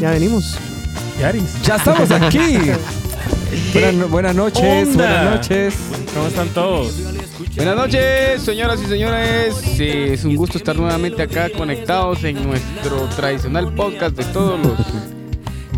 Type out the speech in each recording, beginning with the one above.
ya venimos. Yaris. Ya estamos aquí. buenas, no- buenas noches, onda? buenas noches. ¿Cómo están todos? Buenas noches, señoras y señores. Es un gusto estar nuevamente acá conectados en nuestro tradicional podcast de todos los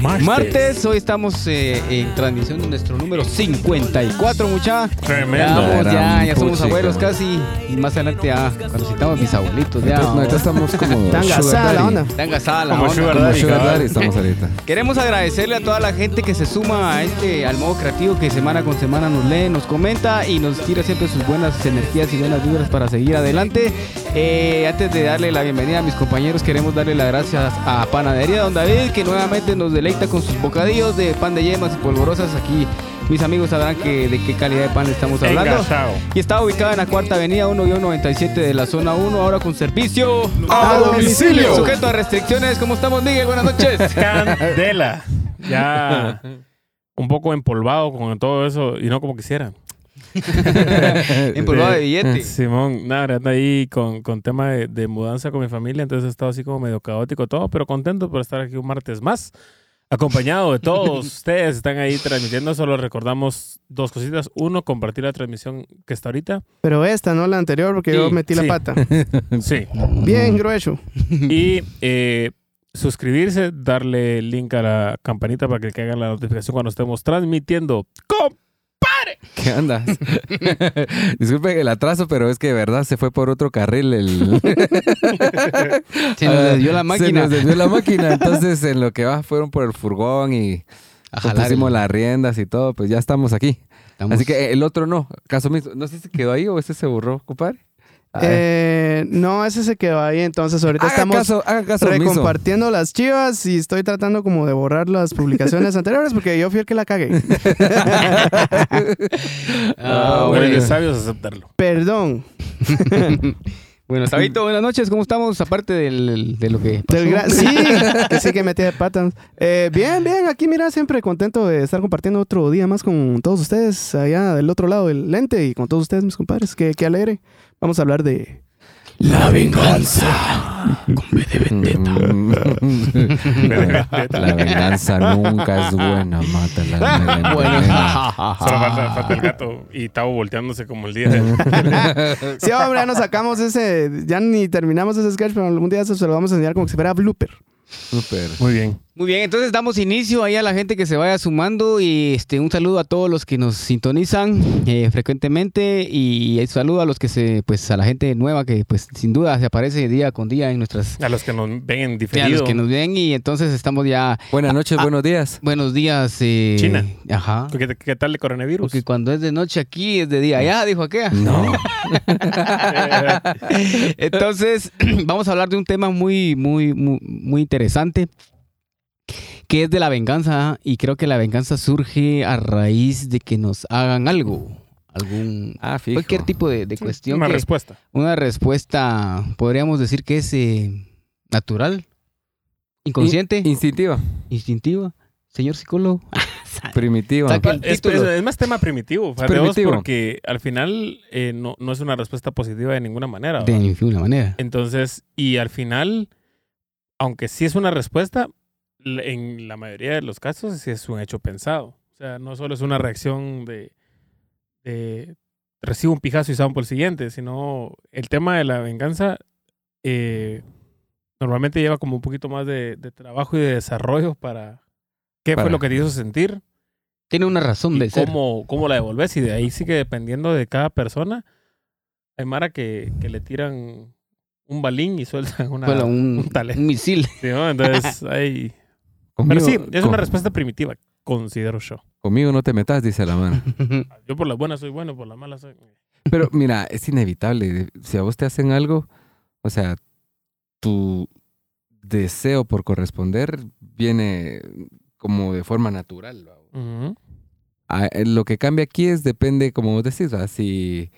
martes. Hoy estamos eh, en transmisión de nuestro número 54, mucha. Tremendo. Ya, vamos, ya, somos abuelos casi. Y más adelante ya, cuando citamos mis abuelitos, ya. Entonces, no, ahorita estamos como Tan gasada la onda. Están gasada la Como onda. Sugar Como Daddy, sugar cabal. daddy estamos ahorita. Queremos agradecerle a toda la gente que se suma a este al modo creativo que semana con semana nos lee, nos comenta y nos tira siempre sus buenas energías y buenas vibras para seguir adelante. Eh, antes de darle la bienvenida a mis compañeros, queremos darle las gracias a Panadería Don David que nuevamente nos deleita con sus bocadillos de pan de yemas y polvorosas. Aquí mis amigos sabrán que, de qué calidad de pan estamos hablando. Engasado. Y está ubicada en la cuarta avenida 1-97 de la zona 1, ahora con servicio A domicilio. Sujeto a restricciones. ¿Cómo estamos, Miguel? Buenas noches. Candela. Ya un poco empolvado con todo eso y no como quisiera. Empolvado de billete. Simón, nada, anda ahí con, con tema de, de mudanza con mi familia, entonces he estado así como medio caótico todo, pero contento por estar aquí un martes más. Acompañado de todos ustedes, están ahí transmitiendo. Solo recordamos dos cositas. Uno, compartir la transmisión que está ahorita. Pero esta, no la anterior, porque yo Sí, metí la pata. Sí. Bien grueso. Y eh, suscribirse, darle link a la campanita para que le caiga la notificación cuando estemos transmitiendo. ¡Com! ¿Qué andas? Disculpe el atraso, pero es que de verdad se fue por otro carril el... Se nos desvió la Se máquina. nos desvió la máquina, entonces en lo que va fueron por el furgón y pues, pusimos las riendas y todo, pues ya estamos aquí. estamos- Así que el otro no, caso mismo. No sé si quedó ahí o ese se borró, compadre. Eh, no, ese se quedó ahí. Entonces, ahorita Haga estamos caso, haga caso omiso. recompartiendo las chivas y estoy tratando como de borrar las publicaciones anteriores porque yo fui el que la cagué. Ah, bueno, bueno. sabios aceptarlo. Perdón. Bueno, Sabito, buenas noches. ¿Cómo estamos? Aparte del, de lo que pasó. Del sí, que sí que metí de patas. Eh, bien, bien, aquí mira, siempre contento de estar compartiendo otro día más con todos ustedes, allá del otro lado del lente y con todos ustedes, mis compadres. Qué, qué alegre. Vamos a hablar de... La venganza. Con B de vendetta. La venganza nunca es buena, mátala. Bueno. Solo falta, falta el gato y Tavo volteándose como el día de Sí, hombre, ya nos sacamos ese... Ya ni terminamos ese sketch, pero algún día se lo vamos a enseñar como que si fuera blooper. Súper. Muy bien. Muy bien, entonces damos inicio ahí a la gente que se vaya sumando y este un saludo a todos los que nos sintonizan eh, frecuentemente y un saludo a los que se, pues a la gente nueva que pues sin duda se aparece día con día en nuestras A los que nos ven en a diferido. los que nos ven y entonces estamos ya Buenas noches, buenos días. buenos días eh, China. ajá ¿Qué, qué tal el coronavirus? porque cuando es de noche aquí es de día allá dijo aquella No. Entonces, vamos a hablar de un tema muy, muy, muy, muy interesante, que es de la venganza, y creo que la venganza surge a raíz de que nos hagan algo, algún Ah, fijo. cualquier tipo de, de cuestión, Una que- respuesta. una respuesta, podríamos decir que es eh, natural, inconsciente, In- instintiva, instintiva, señor psicólogo. el Es, título. es- es más tema primitivo, primitivo. porque al final eh, no, no es una respuesta positiva de ninguna manera. De ninguna manera. Entonces, y al final, aunque sí es una respuesta, en la mayoría de los casos sí es un hecho pensado. O sea, no solo es una reacción de, de recibo un pijazo y salgo por el siguiente, sino el tema de la venganza eh, normalmente lleva como un poquito más de, de trabajo y de desarrollo para qué Para- fue lo que te hizo sentir Tiene una razón de ser. cómo, cómo la devolves. Y de ahí sí que dependiendo de cada persona, hay Mara que, que le tiran un balín y sueltan una, Bueno, un, un talento. un misil. ¿sí, no? Entonces, hay... Conmigo, Pero sí, es con- una respuesta primitiva, considero yo. Conmigo no te metas, dice la mano. Yo por las buenas soy bueno, por las malas soy... Pero mira, es inevitable. Si a vos te hacen algo, o sea, tu deseo por corresponder viene como de forma natural. Ah, eh, Lo que cambia aquí es, depende, como vos decís, ¿va? si,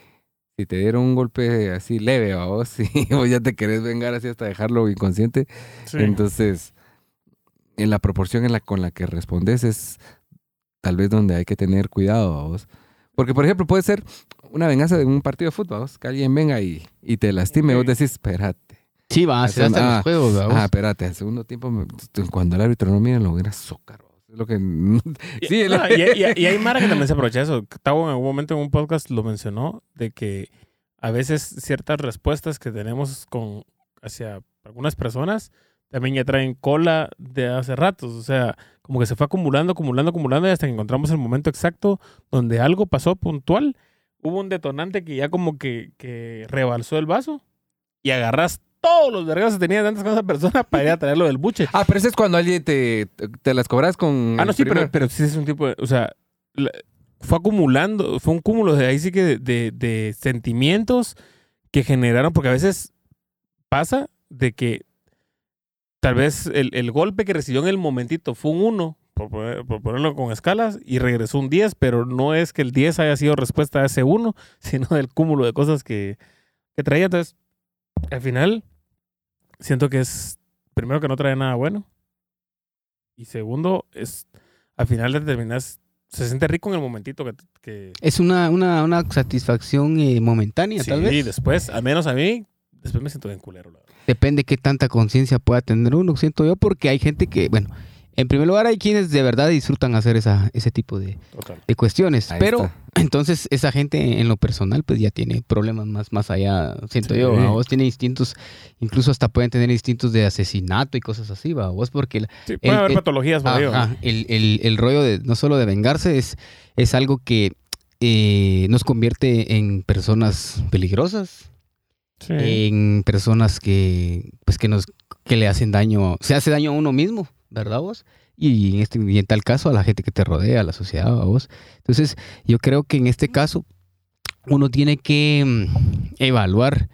si te dieron un golpe así leve a vos, si vos ya te querés vengar así hasta dejarlo inconsciente, Sí. entonces en la proporción en la con la que respondes es tal vez donde hay que tener cuidado a vos. Porque, por ejemplo, puede ser una venganza de un partido de fútbol, vos, que alguien venga y, y te lastime, Ok. vos decís, espérate. Sí, va, se Hacen- ah, los juegos, ¿va? Ah, espérate, al segundo tiempo, cuando el árbitro no mira, lo hubiera. Es lo que. Sí, No, y, y- y hay Mara que también se aprovecha de eso. Tavo en algún momento en un podcast lo mencionó, de que a veces ciertas respuestas que tenemos con hacia algunas personas también ya traen cola de hace ratos. O sea, como que se fue acumulando, acumulando, acumulando y hasta que encontramos el momento exacto donde algo pasó puntual. Hubo un detonante que ya como que, que rebalsó el vaso y agarras todos los vergas que tenías antes con esa persona para ir a traerlo del buche. Ah, pero ese es cuando alguien te, te las cobras con. Ah, no, sí, pero, pero sí es un tipo de. O sea, la- fue acumulando, fue un cúmulo de ahí sí que de, de- de sentimientos que generaron, porque a veces pasa de que tal vez el, el golpe que recibió en el momentito fue un 1, por, poner- por ponerlo con escalas, y regresó un 10, pero no es que el 10 haya sido respuesta a ese 1, sino del cúmulo de cosas que, que traía. Entonces, al final, siento que es, primero que no trae nada bueno, y segundo, es al final determinas, se siente rico en el momentito que... que Es una, una, una satisfacción eh, momentánea, sí, tal vez. y después, al menos a mí, después me siento bien culero. La verdad. Depende qué tanta conciencia pueda tener uno, siento yo, porque hay gente que, bueno, en primer lugar hay quienes de verdad disfrutan hacer esa, ese tipo de, de cuestiones, Ahí pero está. entonces esa gente en lo personal pues ya tiene problemas más, más allá, siento Sí. yo, ¿va? vos tiene instintos, incluso hasta pueden tener instintos de asesinato y cosas así, va, vos porque la- Sí, puede El- haber el- patologías por. Ajá, el, el- el rollo de no solo de vengarse es, es algo que eh, nos convierte en personas peligrosas, Sí. en personas que pues que nos que le hacen daño, se hace daño a uno mismo, ¿verdad vos? Y en este y en tal caso a la gente que te rodea, a la sociedad, a vos. Entonces, yo creo que en este caso uno tiene que mm, evaluar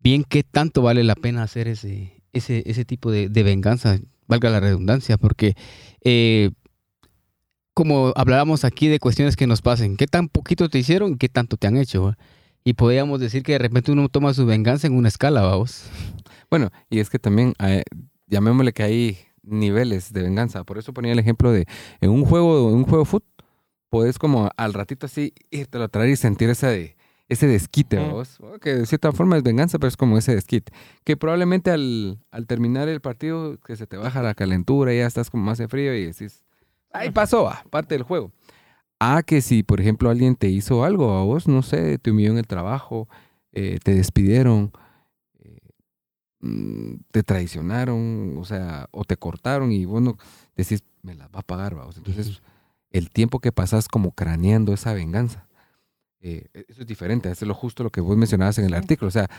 bien qué tanto vale la pena hacer ese ese ese tipo de, venganza, valga la redundancia, porque eh, como hablábamos aquí de cuestiones que nos pasen, qué tan poquito te hicieron y qué tanto te han hecho. Y podríamos decir que de repente uno toma su venganza en una escala, vamos. Bueno, y es que también, eh, llamémosle que hay niveles de venganza. Por eso ponía el ejemplo de en un juego, en un juego foot, puedes como al ratito así irte a traer y sentir ese, de- ese desquite, Mm. ¿vos? que de cierta forma es venganza, pero es como ese desquite. Que probablemente al, al terminar el partido, que se te baja la calentura, ya estás como más de frío y decís, ahí pasó, va, parte del juego. Ah, que si, por ejemplo, alguien te hizo algo a vos, no sé, te humilló en el trabajo, eh, te despidieron, eh, mm, te traicionaron, o sea, o te cortaron y vos no decís, me las va a pagar, vamos. Entonces, el tiempo que pasas como craneando esa venganza, eh, eso es diferente, eso es lo justo lo que vos mencionabas en el artículo, o sea,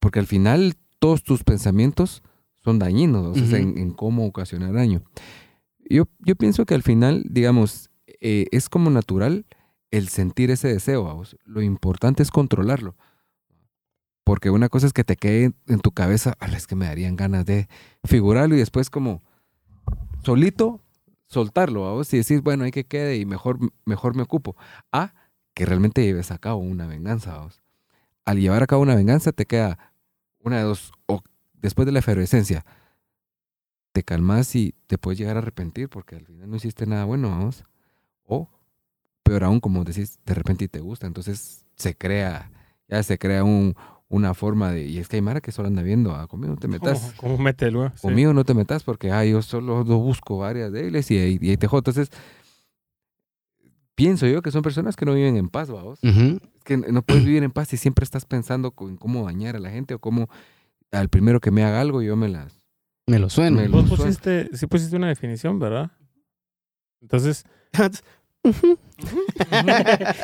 porque al final todos tus pensamientos son dañinos, o sea, en, en cómo ocasionar daño. Yo, yo pienso que al final, digamos, eh, es como natural el sentir ese deseo, vamos. Lo importante es controlarlo. Porque una cosa es que te quede en tu cabeza, "Ala, es que me darían ganas de figurarlo y después como solito soltarlo, vamos, y decir, bueno, hay que quede y mejor, mejor me ocupo. A que realmente lleves a cabo una venganza, vamos. Al llevar a cabo una venganza te queda una de dos, o después de la efervescencia, te calmas y te puedes llegar a arrepentir porque al final no hiciste nada bueno, vamos. O, peor aún, como decís, de repente y te gusta, entonces se crea, ya se crea un, una forma de, y es que hay Mara que solo anda viendo, ah, conmigo no te metas, ¿Cómo, cómo mete el güey? Sí. conmigo no te metas porque, ah, yo solo lo busco varias de ellas y, ahí- y te jodo. Entonces, pienso yo que son personas que no viven en paz, vamos. Ujú. Es que no puedes vivir en paz si siempre estás pensando en cómo dañar a la gente o cómo al primero que me haga algo yo me las... Me lo suena. Me lo- Vos suena. pusiste, sí pusiste una definición, ¿verdad? Entonces,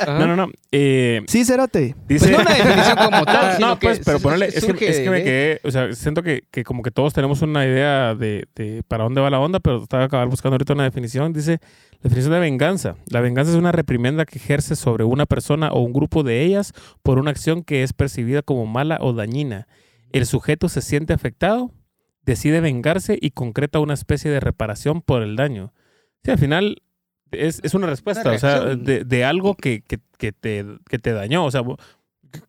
no, no, no. Eh, sí, Cérate. dice... Pues no una definición como tal, no, pues, pero ponerle, es que, es que me quedé, o sea, siento que, que como que todos tenemos una idea de, de para dónde va la onda, pero estaba acabar buscando ahorita una definición. Dice, definición de venganza. La venganza es una reprimenda que ejerce sobre una persona o un grupo de ellas por una acción que es percibida como mala o dañina. El sujeto se siente afectado, decide vengarse y concreta una especie de reparación por el daño. Sí, al final es, es una respuesta, o sea, de, de algo que, que, que te, que te dañó. O sea,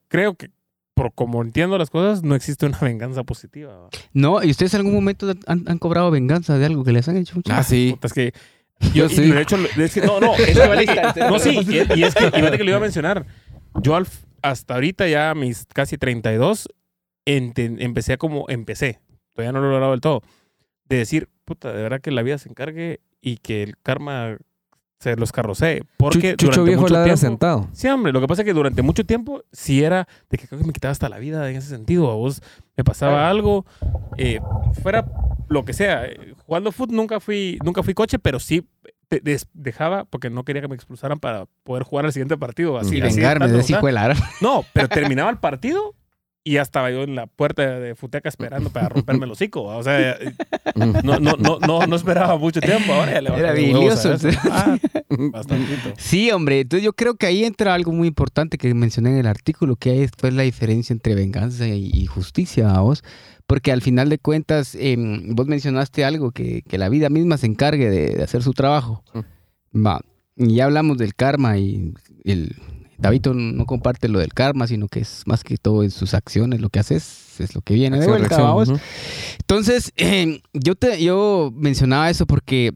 creo que por como entiendo las cosas, no existe una venganza positiva. ¿va? No, ¿y ustedes en algún momento han, han cobrado venganza de algo que les han hecho? Ah, sí. Puta, Es que Yo sí. y de hecho, es que, no, no, es que- no, sí, y, y es que, y que lo iba a mencionar. Yo al- hasta ahorita ya a mis casi 32 enten- empecé a como, empecé, todavía no lo he logrado del todo, de decir, puta, de verdad que la vida se encargue y que el karma se los carrocee. Porque Chucho durante viejo mucho ladra tiempo, sentado. Sí, hombre, lo que pasa es que durante mucho tiempo sí era de que creo que me quitaba hasta la vida en ese sentido. A vos me pasaba algo, eh, fuera lo que sea. eh, Jugando fútbol nunca fui, nunca fui coche, pero sí des- dejaba porque no quería que me expulsaran para poder jugar el siguiente partido. Así, Y así de vengarme tanto, de de la No, pero terminaba el partido y ya estaba yo en la puerta de Futeca esperando para romperme el hocico. O sea, no, no, no, no, no esperaba mucho tiempo. Ahora ya le Era bilioso. Ah, bastantito. Sí, hombre. Entonces yo creo que ahí entra algo muy importante que mencioné en el artículo, que es pues, la diferencia entre venganza y, y justicia, ¿a vos. Porque al final de cuentas, em, vos mencionaste algo, que, que la vida misma se encargue de, de hacer su trabajo. Va. Y ya hablamos del karma y el David no comparte lo del karma, sino que es más que todo en sus acciones, lo que haces es lo que viene de Acción. Entonces, eh, yo, te, yo mencionaba eso porque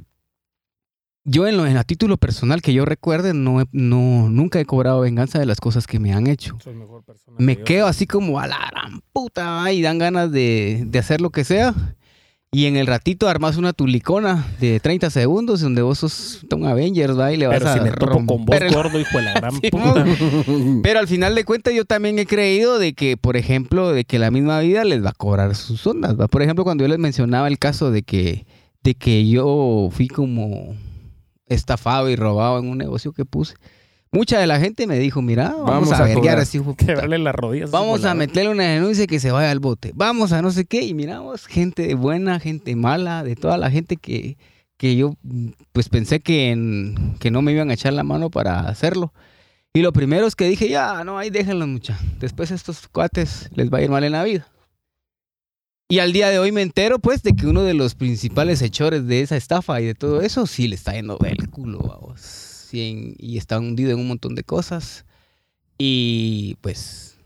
yo en, lo, en a título personal que yo recuerde, no, he- no, nunca he cobrado venganza de las cosas que me han hecho. Soy mejor persona Me que quedo así como a la gran puta y dan ganas de, de hacer lo que sea. Y en el ratito armas una tulicona de 30 segundos donde vos sos un Avengers ¿va? y le vas Pero a si me topo con vos, romper el- gordo, hijo de la gran puta. Pero al final de cuentas yo también he creído de que, por ejemplo, de que la misma vida les va a cobrar sus ondas. ¿va? Por ejemplo, cuando yo les mencionaba el caso de que, de que yo fui como estafado y robado en un negocio que puse, mucha de la gente me dijo, mira, vamos, Vamos a, a a de puta. Quebrarle las rodillas. Vamos a meterle una denuncia y que se vaya al bote. Vamos a no sé qué. Y miramos gente buena, gente mala, de toda la gente que, que yo pues pensé que, en- que no me iban a echar la mano para hacerlo. Y lo primero es que dije, ya, no, ahí déjenlos mucha. Después a estos cuates les va a ir mal en la vida. Y al día de hoy me entero, pues, de que uno de los principales hechores de esa estafa y de todo eso, sí le está yendo del culo, vamos. Sí, en- y está hundido en un montón de cosas. Y pues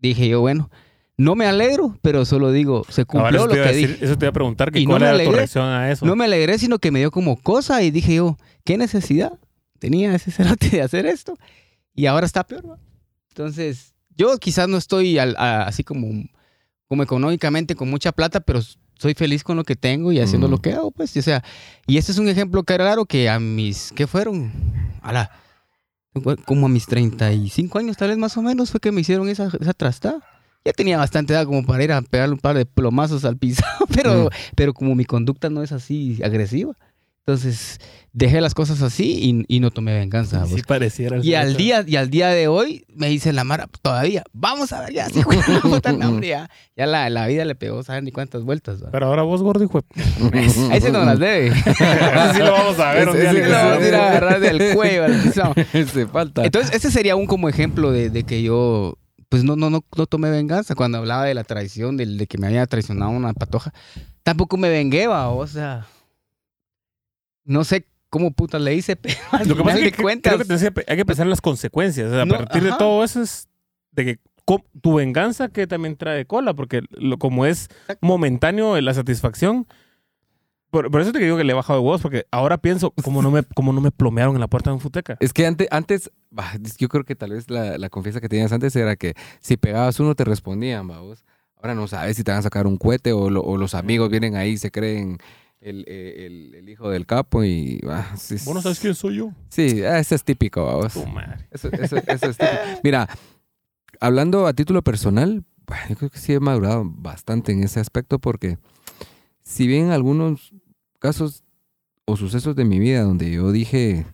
dije yo, bueno, no me alegro, pero solo digo, se cumplió eso, lo que decir- dije. eso te iba a preguntar, que Y no ¿cuál me era tu alegré. reacción a eso? No me alegré, sino que me dio como cosa y dije yo, ¿qué necesidad tenía ese cerote de hacer esto? Y ahora está peor, ¿va? Entonces, yo quizás no estoy al- a- así como, como económicamente con mucha plata, pero soy feliz con lo que tengo y haciendo Mm. lo que hago, pues. O sea, y este es un ejemplo claro que a mis, ¿qué fueron? A la, como a mis 35 años, tal vez más o menos, fue que me hicieron esa, esa trastada. Ya tenía bastante edad como para ir a pegarle un par de plomazos al pisado, pero, Mm. pero como mi conducta no es así agresiva, entonces dejé las cosas así y, y no tomé venganza. Sí pareciera. Y al día y al día de hoy me dice la Mara todavía, vamos a ver ya, puta, no, hombre, ya, ya la, la vida le pegó, saben ni cuántas vueltas. Pero ahora vos, gordo, hijo de... Ahí se nos las debe. Lo vamos a ver un día. Sí, lo vamos a ir a agarrar del cuello. Se falta. Entonces, ese sería un como ejemplo de, de que yo, pues no, no, no, no tomé venganza. Cuando hablaba de la traición, del- de, que me había traicionado una patoja, tampoco me vengué, va, o sea, no sé cómo putas le hice, pero al Lo que pasa es que cuentas, creo que hay que pensar en las consecuencias. O sea, a partir de todo eso es de que tu venganza que también trae cola, porque lo, como es momentáneo la satisfacción. Por, por eso te digo que le he bajado de huevos, porque ahora pienso, como no me, no me plomearon en la puerta de un futeca. Es que antes, antes yo creo que tal vez la, la confianza que tenías antes era que si pegabas uno te respondían, vamos. Ahora no sabes si te van a sacar un cohete o, lo- o los amigos vienen ahí y se creen el, eh, el- el hijo del capo y... bah, sí, Vos no sabes quién soy yo. Sí, ah, eso es típico, vamos. Tu madre. Eso, eso- eso es típico. Mira, hablando a título personal, yo creo que sí he madurado bastante en ese aspecto porque si bien algunos casos o sucesos de mi vida donde yo dije,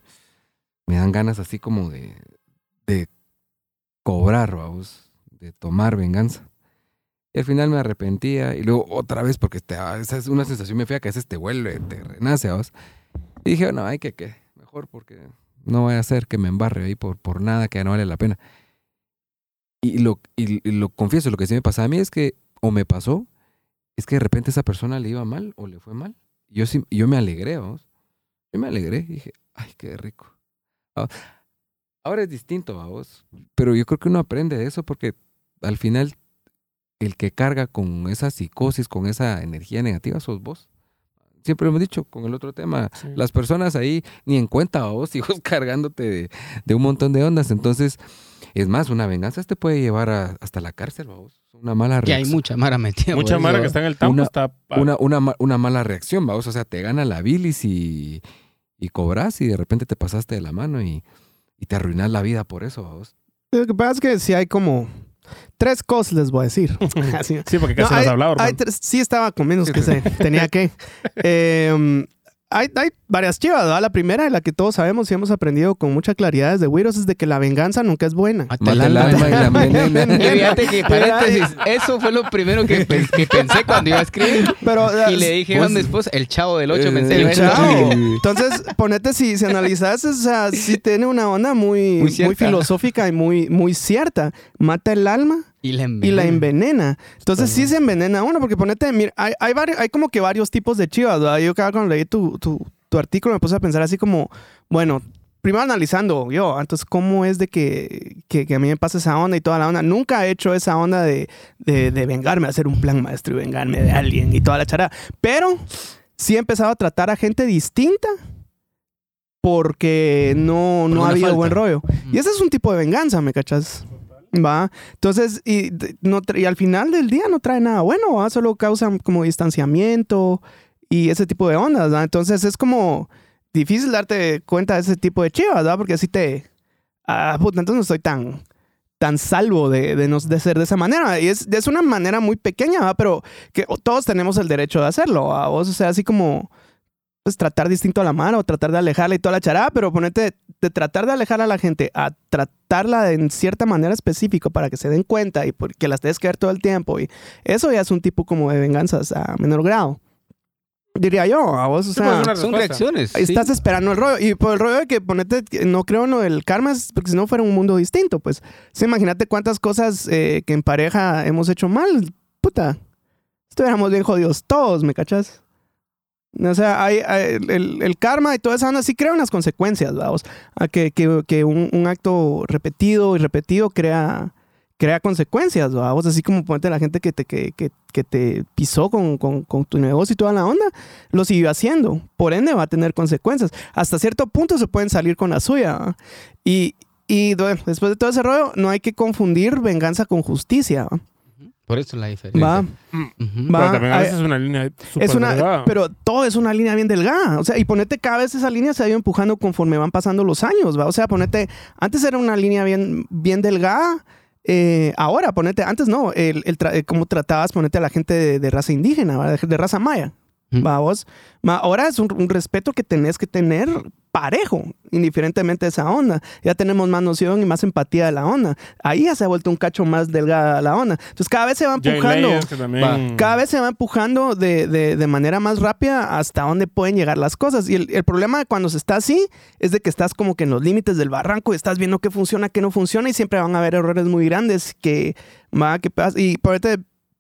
me dan ganas así como de, de cobrar, vamos, de tomar venganza. Y al final me arrepentía y luego otra vez porque te, esa es una sensación muy fea que a veces te vuelve, te renace, vamos. Y dije, no, hay que, que, mejor porque no vaya a ser que me embarre ahí por, por nada que no vale la pena. Y lo, y, lo confieso, lo que sí me pasaba a mí es que, o me pasó, es que de repente esa persona le iba mal o le fue mal. Yo, sí, yo me alegré, vamos. Yo me alegré y dije, ay, qué rico. Ah, Ahora es distinto, vamos. Pero yo creo que uno aprende de eso porque al final el que carga con esa psicosis, con esa energía negativa, sos vos. Siempre lo hemos dicho con el otro tema. Sí. Las personas ahí ni en cuenta, vos, hijos cargándote de, de un montón de ondas. Entonces, Es más, una venganza te puede llevar a- hasta la cárcel, vamos. Una mala Que hay reacción. mucha mara metida. Mucha mara que está en el tambo Una- está... Una, una, ma- una mala reacción, vamos. O sea, te gana la bilis y, y cobras y de repente te pasaste de la mano y, y te arruinas la vida por eso, vamos. Lo que pasa es que sí hay como tres cosas, les voy a decir. Así. Sí, porque No, casi no hay- has hablado, hay tres- sí estaba con menos que se tenía que. Eh, hay, hay varias chivas, ¿verdad? La primera, y la que todos sabemos y hemos aprendido con mucha claridad desde Wiros, es de que la venganza nunca es buena. Mata el Mata el alma. alma y la envenena. Y fíjate que, paréntesis, eso fue lo primero que, pe- que pensé cuando iba a escribir. Pero, Y le dije a mi esposa, el chavo del 8, Eh, pensé. El "Ven, chavo. Sí. Entonces, ponete, si, si analizas, o sea, sí tiene una onda muy, Muy muy, filosófica y muy, muy cierta. Mata el alma Y la y envenena. la envenena. Entonces sí se envenena uno, porque ponete, mira, hay, hay, varios, hay como que varios tipos de chivas. ¿verdad? Yo cada cuando leí tu, tu, tu artículo me puse a pensar así como, bueno, primero analizando yo, entonces cómo es de que, que, que a mí me pasa esa onda y toda la onda. Nunca he hecho esa onda de, de, de vengarme, hacer un plan maestro y vengarme de alguien y toda la charada. Pero sí he empezado a tratar a gente distinta porque no, Por no ha habido falta. buen rollo. Y ese es un tipo de venganza, ¿me cachas? Va. Entonces, y, no, y al final del día no trae nada bueno, ¿va? Solo causan como distanciamiento y ese tipo de ondas, ¿va? Entonces es como difícil darte cuenta de ese tipo de chivas, ¿verdad? Porque así te... Ah, puta, entonces no estoy tan tan salvo de, de, no, de ser de esa manera. Y es, es una manera muy pequeña, ¿va? Pero que todos tenemos el derecho de hacerlo, ¿va? O sea, así como pues tratar distinto a la mano o tratar de alejarla y toda la charada, pero ponerte de tratar de alejar a la gente a tratarla de en cierta manera específica para que se den cuenta y porque las tienes que ver todo el tiempo y eso ya es un tipo como de venganzas a menor grado. Diría yo, a vos, o Sí, pues, sea, una Son reacciones. sí. estás esperando el rollo. Y por el rollo de que ponete, que no creo en lo del karma, es porque si no fuera un mundo distinto, pues. Sí, imagínate cuántas cosas eh, que en pareja hemos hecho mal. Puta, estuviéramos bien jodidos todos, ¿me cachas? O sea, hay, hay- el, karma y toda esa onda sí crea unas consecuencias, vamos. Que, que, que un, acto repetido y repetido crea, crea consecuencias, vamos. Así como ponete la gente que te, que, que, te pisó con, con, tu negocio y toda la onda, lo siguió haciendo. Por ende va a tener consecuencias. Hasta cierto punto se pueden salir con la suya. Y, y después de todo ese rollo, no hay que confundir venganza con justicia. ¿va? Por eso la diferencia. Va. Pero Va, también a veces es una línea es una, delgada. pero todo es una línea bien delgada. O sea, y ponete cada vez esa línea se ha ido empujando conforme van pasando los años, ¿va? O sea, ponete, antes era una línea bien, bien delgada. eh, ahora, ponete, antes no, el, el tra- eh, cómo tratabas, ponete a la gente de, de raza indígena, ¿va? de, de raza maya. Ujú. ¿va vos? Ma, ahora es un, un respeto que tenés que tener parejo, indiferentemente de esa onda. Ya tenemos más noción y más empatía de la onda. Ahí ya se ha vuelto un cacho más delgada la onda. Entonces cada vez se va empujando. también... Cada vez se va empujando de, de- de manera más rápida hasta dónde pueden llegar las cosas. Y el, el problema cuando se está así es de que estás como que en los límites del barranco y estás viendo qué funciona, qué no funciona y siempre van a haber errores muy grandes que va, que pas- Y por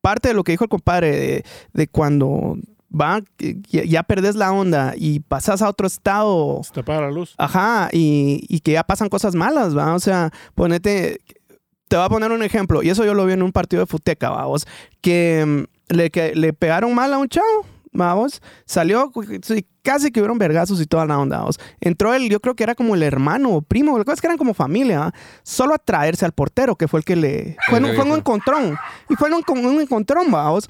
parte de lo que dijo el compadre de, de cuando va, ya, ya perdés la onda y pasas a otro estado Se te apaga la luz. Ajá, y, y que ya pasan cosas malas, ¿va? O sea, ponete, te voy a poner un ejemplo, y eso yo lo vi en un partido de Futeca, vamos, que mm, le, que le pegaron mal a un chavo, vamos, salió, casi que hubieron vergazos y toda la onda, vamos. Entró él, yo creo que era como el hermano o primo, la cosa es que eran como familia, ¿va? solo a traerse al portero, que fue el que le... Fue, en fue un encontrón, y fue un, un encontrón, vamos.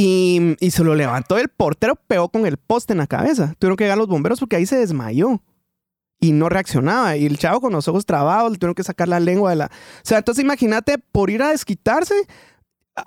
Y, y se lo levantó el portero, pegó con el poste en la cabeza. Tuvieron que llegar los bomberos porque ahí se desmayó. Y no reaccionaba. Y el chavo con los ojos trabados, le tuvieron que sacar la lengua de la... O sea, entonces imagínate, por ir a desquitarse,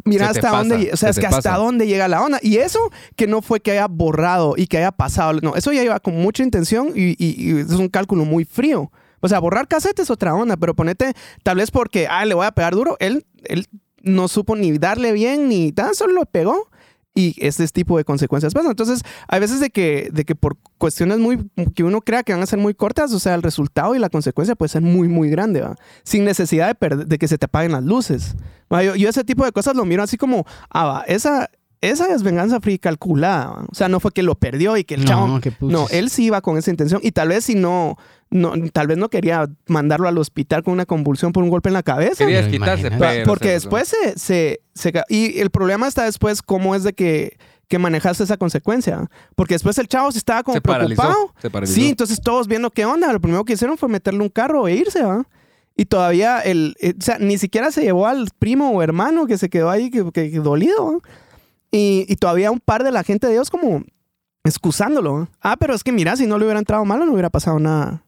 mira Se te hasta pasa, dónde... O sea, se es que hasta dónde llega la onda. Y eso que no fue que haya borrado y que haya pasado. No, eso ya iba con mucha intención y, y- y es un cálculo muy frío. O sea, borrar cassette es otra onda, pero ponete, tal vez porque, ah, le voy a pegar duro, él, él no supo ni darle bien ni tan solo lo pegó y ese tipo de consecuencias pasan. Entonces, hay veces de que, de que por cuestiones muy que uno crea que van a ser muy cortas, o sea, el resultado y la consecuencia puede ser muy, muy grande, ¿va? sin necesidad de, de que se te apaguen las luces. Yo, yo ese tipo de cosas lo miro así como, ah, va, esa, esa es venganza fría y calculada. O sea, no fue que lo perdió y que el chavo... No, puches. No, él sí iba con esa intención y tal vez si no, no, tal vez no quería mandarlo al hospital con una convulsión por un golpe en la cabeza. Quería quitarse, pero porque se- después se, se, se Y el problema está después cómo es de que, que manejaste esa consecuencia. Porque después el chavo se estaba como se paralizó. preocupado. Se paralizó. Sí, entonces todos viendo qué onda. Lo primero que hicieron fue meterle un carro e irse, ¿va? Y todavía el, eh, o sea, ni siquiera se llevó al primo o hermano que se quedó ahí que, que- que dolido. ¿no? Y, y todavía un par de la gente de Dios como excusándolo. Ah, pero es que mira, si no le hubiera entrado malo no hubiera pasado nada.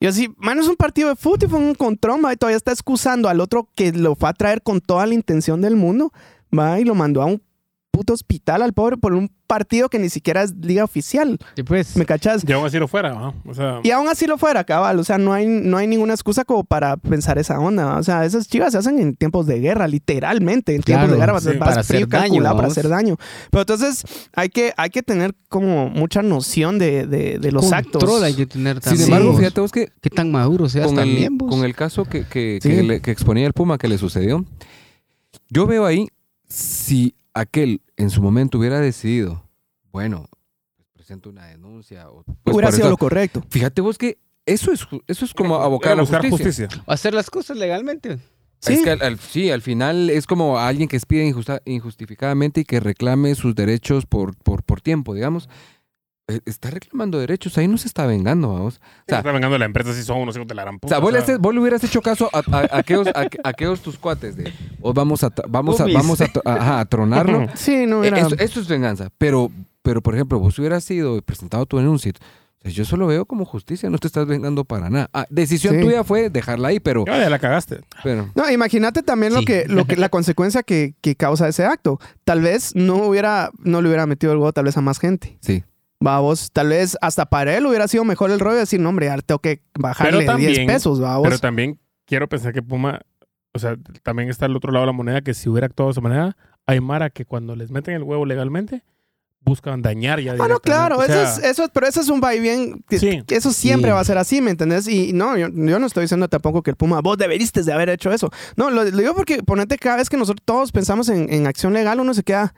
Y así, mano, es un partido de fútbol, fue un contrón, y todavía está excusando al otro que lo fue a traer con toda la intención del mundo, va, y lo mandó a un puto hospital al pobre por un partido que ni siquiera es liga oficial. Sí, pues. ¿Me cachas? Y aún así lo fuera, ¿no? O sea, Y aún así lo fuera, cabal. O sea, no hay, no hay ninguna excusa como para pensar esa onda. ¿va? O sea, esas chivas se hacen en tiempos de guerra, literalmente. En tiempos de guerra, vas, sí. vas Para frío hacer daño, calculado para hacer daño. Pero entonces hay que, hay que tener como mucha noción de, de- de los actos. Control hay que tener Sin embargo, vos. fíjate vos que Qué tan maduro seas con también, el, vos. con el caso que, que, Sí. que le- que exponía el Puma que le sucedió, yo veo ahí si aquel en su momento hubiera decidido, bueno, pues presento una denuncia. O, pues Hubiera sido eso- lo correcto. Fíjate vos que eso es, eso es como abocar a la buscar justicia. Hacer las cosas legalmente. Sí. Es que al, al- sí, al final es como alguien que expide injusta- injustificadamente y que reclame sus derechos por, por, por tiempo, digamos. Eh, Está reclamando derechos, ahí no se está vengando, vamos. O sea, está vengando la empresa si son unos hijos de la gran O puta. sea, vos, le o sea, haces- vos le hubieras hecho caso a, a- a aquellos, a, a aquellos tus cuates de "Oh, vamos a vamos a vamos a, to- ajá, a tronarlo. Sí, no era. eso, eso es venganza. Pero, pero, por ejemplo, vos hubieras sido y presentado tu denuncia. o sea, yo solo veo como justicia, no te estás vengando para nada. Ah, decisión Sí. tuya fue dejarla ahí, pero, Ya, ya la cagaste. pero No, imagínate también lo que, lo que, la consecuencia que, que causa ese acto. Tal vez no hubiera, no le hubiera metido el huevo tal vez a más gente. sí. Vamos, tal vez hasta para él hubiera sido mejor el rollo de decir, no, hombre, ahora tengo que bajarle también- 10 pesos, vamos. Pero también quiero pensar que Puma, o sea, también está al otro lado de la moneda que si hubiera actuado de esa manera, hay Mara que cuando les meten el huevo legalmente, buscan dañar ya. Ah, no, directamente. claro, O eso sea, es, eso es, pero eso es un va y bien. que- Sí. que Eso siempre Sí. va a ser así, ¿me entendés? Y no, yo, yo no estoy diciendo tampoco que el Puma, vos deberiste de haber hecho eso. No, lo, lo digo porque ponete cada vez que nosotros todos pensamos en, en acción legal, uno se queda,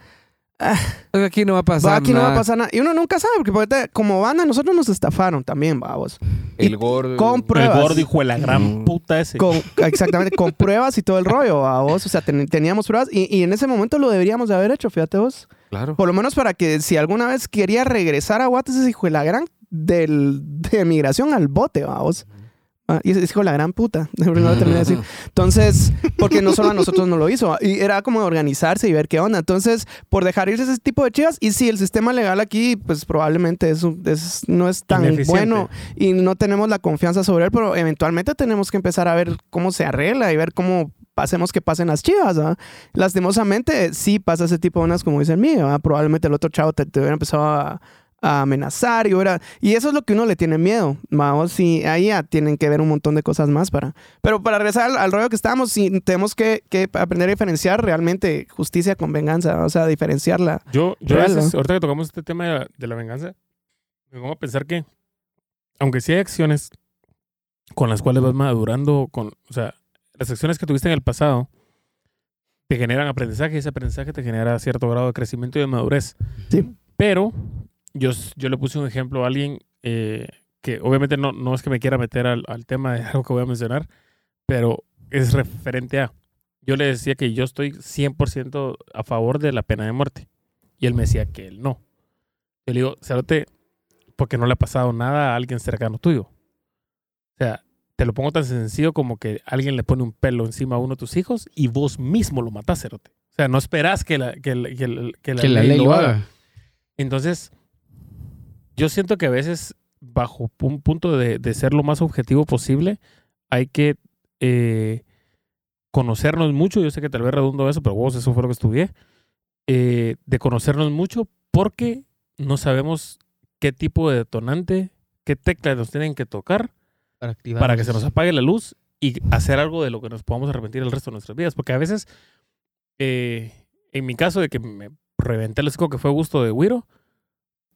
Aquí no va a pasar va, aquí no va a nada. pasar nada. Y uno nunca sabe, porque ponete, como banda, nosotros nos estafaron también, vamos. El gordo. Con el gordo hijo de la gran Mm. puta ese. Con, exactamente, con pruebas y todo el rollo, vos. O sea, ten- teníamos pruebas y, y en ese momento lo deberíamos de haber hecho, fíjate vos. Claro. Por lo menos para que si alguna vez quería regresar a Guates, ese hijo de la gran del, de migración al bote, vamos. Ah, y ese hijo de la gran puta. No lo terminé de decir. Entonces, porque no solo a nosotros no lo hizo. Y era como organizarse y ver qué onda. Entonces, por dejar irse ese tipo de chivas, y si el sistema legal aquí, pues probablemente es, es- no es tan bueno y no tenemos la confianza sobre él, pero eventualmente tenemos que empezar a ver cómo se arregla y ver cómo pasemos que pasen las chivas. ¿ah? Lastimosamente, sí pasa ese tipo de ondas como dice el mío. ¿ah? Probablemente el otro chavo te, te hubiera empezado a, a amenazar y, hubiera- y eso es lo que uno le tiene miedo. Vamos, y ahí ya tienen que ver un montón de cosas más para. Pero para regresar al, al rollo que estábamos, sí, tenemos que, que aprender a diferenciar realmente justicia con venganza. O sea, diferenciarla. Yo, yo Real, veces, ¿no? ahorita que tocamos este tema de la, de la venganza, me pongo a pensar que, aunque sí hay acciones con las cuales vas madurando, con, o sea, las acciones que tuviste en el pasado te generan aprendizaje y ese aprendizaje te genera cierto grado de crecimiento y de madurez. Sí. Pero yo, yo le puse un ejemplo a alguien eh, que obviamente no, no es que me quiera meter al, al tema de algo que voy a mencionar, pero es referente a. Yo le decía que yo estoy 100% a favor de la pena de muerte. Y él me decía que él no. Yo le digo, Cerote, porque no le ha pasado nada a alguien cercano tuyo. O sea, te lo pongo tan sencillo como que alguien le pone un pelo encima a uno de tus hijos y vos mismo lo matás, Cerote. O sea, no esperás que la, que la, que la- que la Que la ley lo haga. entonces, yo siento que a veces, bajo un punto de, de ser lo más objetivo posible, hay que eh, conocernos mucho. Yo sé que tal vez redundo eso, pero vos, eso fue lo que estudié. eh, de conocernos mucho porque no sabemos qué tipo de detonante, qué teclas nos tienen que tocar Para, activar para que se nos apague la luz y hacer algo de lo que nos podamos arrepentir el resto de nuestras vidas. Porque a veces, eh, en mi caso de que me reventé el hocico que fue gusto de Wiro,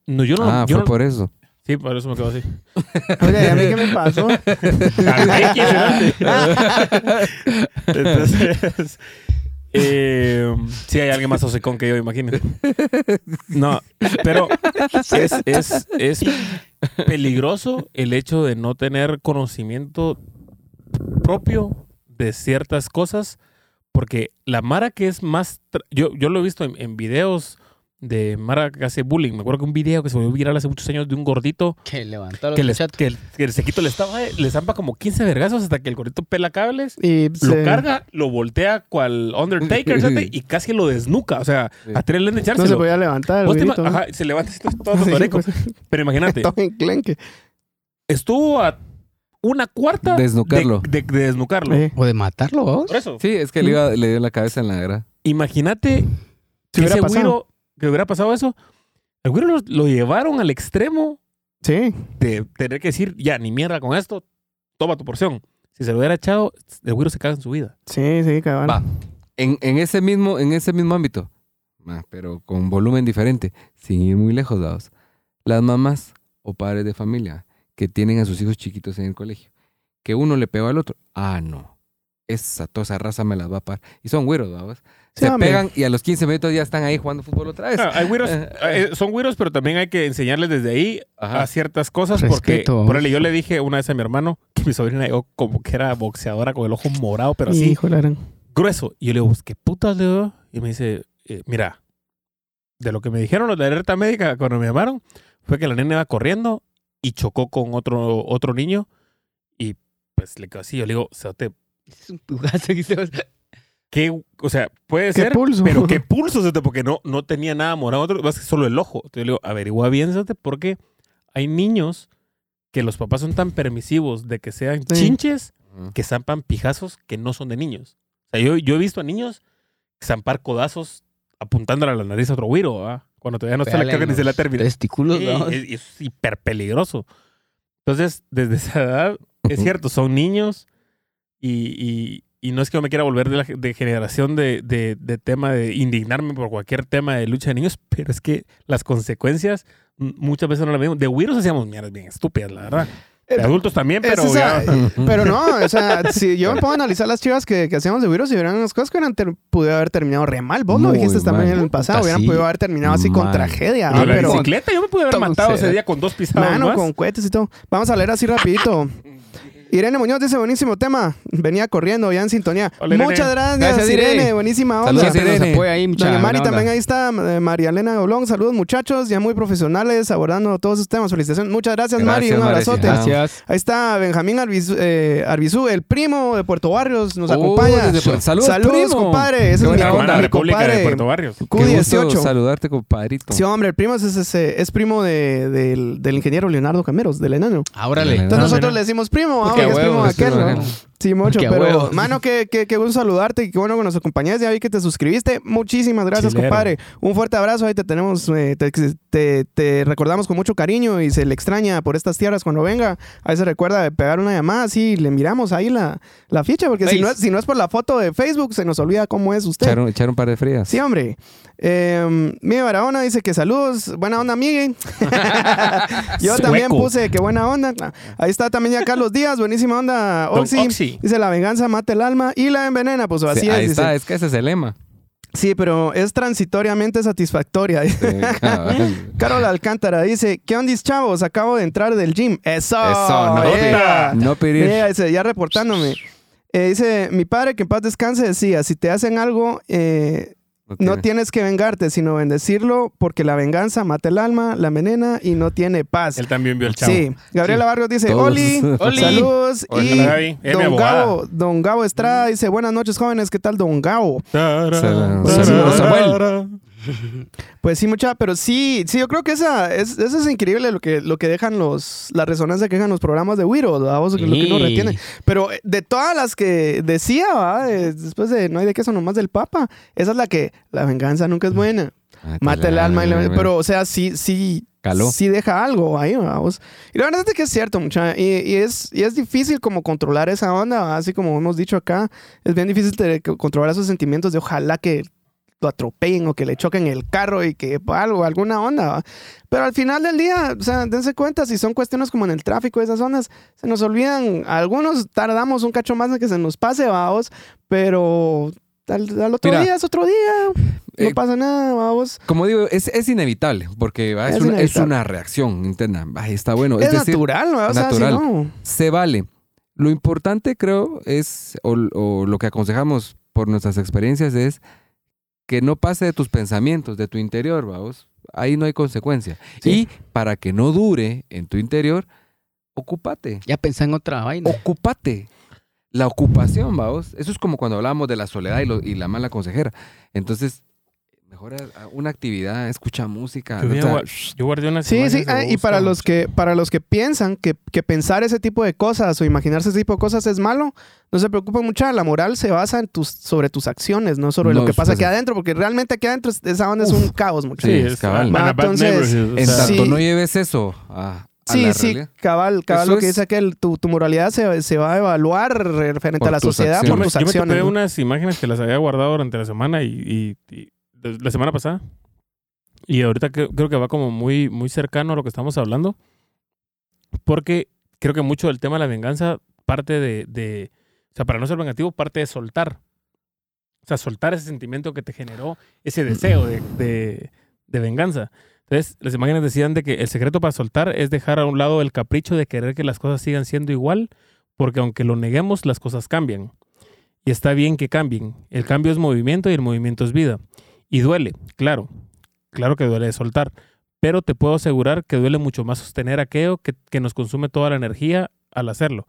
no, yo no... ah, yo fue no- por eso. Sí, por eso me quedo así. Oye, ¿y a mí qué me pasó? Entonces, eh, sí hay alguien más hocicón que yo, imagínate. No, pero es, es, es peligroso el hecho de no tener conocimiento propio de ciertas cosas, porque la Mara que es más... Yo, yo lo he visto en, en videos de Mara que hace bullying. Me acuerdo que un video que se volvió viral hace muchos años de un gordito Que levantó que, el- que el sequito le estaba, le zampa como 15 vergazos hasta que el gordito pela cables. Y Lo se- carga, lo voltea cual Undertaker ¿sabes? y casi lo desnuca. O sea, Sí. a tres le no se echárselo. podía levantar. el ajá, se levanta así todo, Sí, pues, Pero imagínate, estuvo a una cuarta Desnucarlo. De, de- de desnucarlo. O de matarlo, vos. Por eso, Sí, es que le, iba- le dio la cabeza en la grada. imagínate Si ese pasado. güiro, que hubiera pasado eso. El güiro lo, lo llevaron al extremo Sí. de tener que decir, ya, ni mierda con esto, toma tu porción. Si se lo hubiera echado, el güiro se caga en su vida. Sí, sí, cabal. Va. En, en ese mismo, en ese mismo ámbito, pero con volumen diferente, sin ir muy lejos, dados. Las mamás o padres de familia que tienen a sus hijos chiquitos en el colegio, que uno le pegó al otro, ah, no, esa, toda esa raza me las va a parar. Y son güeros, dados. Se pegan y a los 15 minutos ya están ahí jugando fútbol otra vez. Ah, hay güiros, Eh, son güiros, pero también hay que enseñarles desde ahí Ajá. a ciertas cosas. Respeto. Porque, por ejemplo, yo le dije una vez a mi hermano que mi sobrina llegó como que era boxeadora con el ojo morado, pero así Hijo grueso. Y yo le digo, "Pues, ¿qué putas le digo? Y me dice, eh, mira, de lo que me dijeron los de la alerta médica cuando me llamaron, fue que la nena iba corriendo y chocó con otro, otro niño. Y pues le quedó así. Yo le digo, "Cerote, Es un pugazo que se va- ¿qué? O sea, puede ¿Qué ser, pulso? pero qué pulso, porque no, no tenía nada morado, otro, más que solo el ojo. Entonces yo le digo, averigua bien, cerote, porque hay niños que los papás son tan permisivos de que sean Sí. chinches que zampan pijazos que no son de niños. O sea, yo, yo he visto a niños zampar codazos apuntándole a la nariz a otro güiro, ¿ah? Cuando todavía no Pégale creo que en ni se los terminado. Testículos, Sí, vamos. es, es hiper peligroso. Entonces, desde esa edad, es cierto, son niños y, y- y no es que yo me quiera volver de, la, de generación de, de- de tema de indignarme por cualquier tema de lucha de niños, pero es que las consecuencias muchas veces no las vemos. De güiros hacíamos mierdas bien estúpidas, la verdad. De Eh, adultos también, es pero esa- ya- Pero no, o sea, si yo me pongo a analizar las chivas que, que hacíamos de virus y hubieran unas cosas que hubieran ter- pudo haber terminado re mal. Vos lo dijiste también en el pasado. Hubieran podido haber terminado así con Mal. tragedia. Lo ¿va? de la Pero, bicicleta, yo me pude haber matado ese día con dos pisadas mano, más. con cohetes y todo. Vamos a leer así rapidito. Irene Muñoz dice, buenísimo tema. Venía corriendo ya en sintonía. Hola. Muchas gracias, Gracias, Irene. Irene. Buenísima onda. Saludos, nos Irene. apoya ahí, mucha Doña Mari también ahí está, eh, María Elena Oblón, saludos muchachos, ya muy profesionales abordando todos esos temas. Felicitaciones. Muchas gracias, Mari, Gracias, un Mari. abrazote. Gracias. Ahí está Benjamín Arbizú, eh, Arbizú, el primo de Puerto Barrios, nos Oh, acompaña. desde Puerto- Saludos, Saludos, primo. compadre. Ese es mi, onda. mi República de. Puerto Barrios. Qué gusto Q18. saludarte, compadrito. Sí, hombre, el primo es, es, es- primo de- del, del ingeniero Leonardo Cameros, del enano. Ah, órale. Entonces Ah, nosotros le decimos primo, de huevos, aquel, ¿no? Sí, mucho, Qué pero huevos. mano, qué, qué, qué bueno saludarte y qué bueno que nos acompañes. Ya vi que te suscribiste. Muchísimas gracias, Chilero. compadre. Un fuerte abrazo. Ahí te tenemos, eh, te, te- te recordamos con mucho cariño y se le extraña por estas tierras cuando venga. Ahí se recuerda de pegar una llamada, sí, le miramos ahí la, la ficha, porque si no, es, si no es por la foto de Facebook, se nos olvida cómo es usted. Echar un, echar un par de frías. Sí, hombre. Eh, Miguel Barahona dice que saludos. Buena onda, Miguel. Yo también puse que buena onda. Ahí está también ya Carlos Díaz. Buenísima onda. Don Oxy. Dice la venganza mata el alma y la envenena. Pues así Sí, es. ahí dice. está, es que ese es el lema. Sí, pero es transitoriamente satisfactoria. Sí. Carol Alcántara dice, ¿qué ondis, chavos? Acabo de entrar del gym. Eso. Eso, no, yeah. no pedir. Yeah, dice, ya reportándome. Eh, dice, mi padre, que en paz descanse, decía, si te hacen algo, eh, no tiene. tienes que vengarte, sino bendecirlo, porque la venganza mata el alma, la envenena y no tiene paz. Él también vio el chavo. Sí, Gabriela Vargas dice, Todos. Oli, Oli. saludos. Y don. Gabo, don Gabo Estrada dice, buenas noches jóvenes, ¿qué tal don Gabo? Saludos, tarara. Pues sí, mucha, pero sí, sí, yo creo que esa es, eso es increíble lo que, lo que dejan los, la resonancia que dejan los programas de Wiro, lo que uno retiene. Pero eh, de todas las que decía, después de No hay de queso nomás del Papa, esa es la que la venganza nunca es buena. Mata el alma, y la- pero o sea, sí, sí, Caló. sí deja algo ahí, vamos. Y la verdad es que es cierto, mucha, y, y es, y es difícil como controlar esa onda, así como hemos dicho acá, es bien difícil controlar esos sentimientos de ojalá que lo atropellen o que le choquen el carro y que algo, alguna onda, ¿va? Pero al final del día, o sea, dense cuenta, si son cuestiones como en el tráfico, esas ondas, se nos olvidan, algunos tardamos un cacho más en que se nos pase, vamos, pero al, al otro Mira, día es otro día, no eh, pasa nada, vamos. Como digo, es, es inevitable, porque es, Es una, es inevitable. una reacción interna. Va, está bueno. Es, Es, decir, natural, ¿no? O sea, si natural. no... se vale. Lo importante, creo, es, o, o lo que aconsejamos por nuestras experiencias es que no pase de tus pensamientos, de tu interior, vamos. Ahí no hay consecuencia. Sí. Y para que no dure en tu interior, ocúpate. Ya pensé en otra vaina. Ocúpate. La ocupación, vamos. Eso es como cuando hablábamos de la soledad y, lo- y la mala consejera. Entonces, mejora una actividad, escucha música. Yo, o sea, gua- yo guardé unas Sí, sí, ah, y para los que para los que piensan que, que pensar ese tipo de cosas o imaginarse ese tipo de cosas es malo, no se preocupen mucho, la moral se basa en tus sobre tus acciones, no sobre No, lo que pasa pues, aquí adentro, porque realmente aquí adentro es- esa onda es un caos, mucho. Sí, es cabal. Ah, entonces, en sea, tanto sí. no lleves eso a, Sí, sí, realidad. cabal, cabal, Eso lo que es- dice aquel, tu, tu moralidad se, se va a evaluar referente Por a la sociedad Yo por me, tus yo me acciones. topé ¿no? unas imágenes que las había guardado durante la semana y, y- y- de- la semana pasada. Y ahorita creo, que va como muy, muy cercano a lo que estamos hablando. Porque creo que mucho del tema de la venganza parte de, de- O sea, para no ser vengativo, parte de soltar. O sea, soltar ese sentimiento que te generó ese deseo de, de- de venganza. Entonces, las imágenes decían de que el secreto para soltar es dejar a un lado el capricho de querer que las cosas sigan siendo igual, porque aunque lo neguemos, las cosas cambian. Y está bien que cambien. El cambio es movimiento y el movimiento es vida. Y duele, claro. Claro que duele soltar. Pero te puedo asegurar que duele mucho más sostener aquello que, que nos consume toda la energía al hacerlo.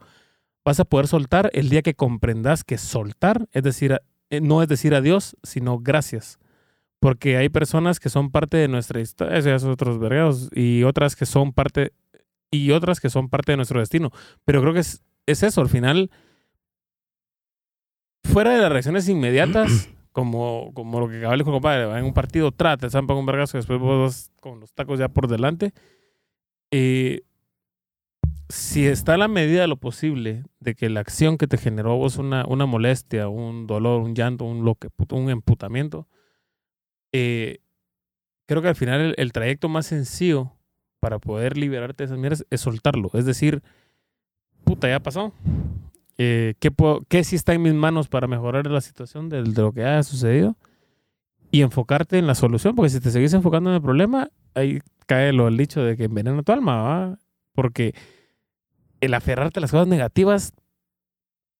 Vas a poder soltar el día que comprendas que soltar es decir, eh, no es decir adiós, sino gracias. Porque hay personas que son parte de nuestra historia, esos otros vergados, y otras que son parte, y otras que son parte de nuestro destino. Pero creo que es, es eso, al final, fuera de las reacciones inmediatas, como, como lo que acaba de decir, compadre, en un partido, trata, te zampan un vergazo, y después vos vas con los tacos ya por delante. Eh, si está a la medida de lo posible de que la acción que te generó vos una, una molestia, un dolor, un llanto, un, lo que, un emputamiento, eh, creo que al final el, el trayecto más sencillo para poder liberarte de esas mierdas es soltarlo. Es decir, puta, ya pasó. Eh, ¿qué, puedo, ¿Qué sí está en mis manos para mejorar la situación de, lo que haya sucedido? Y enfocarte en la solución, porque si te seguís enfocando en el problema, ahí cae lo el dicho de que envenena tu alma, ¿va? Porque el aferrarte a las cosas negativas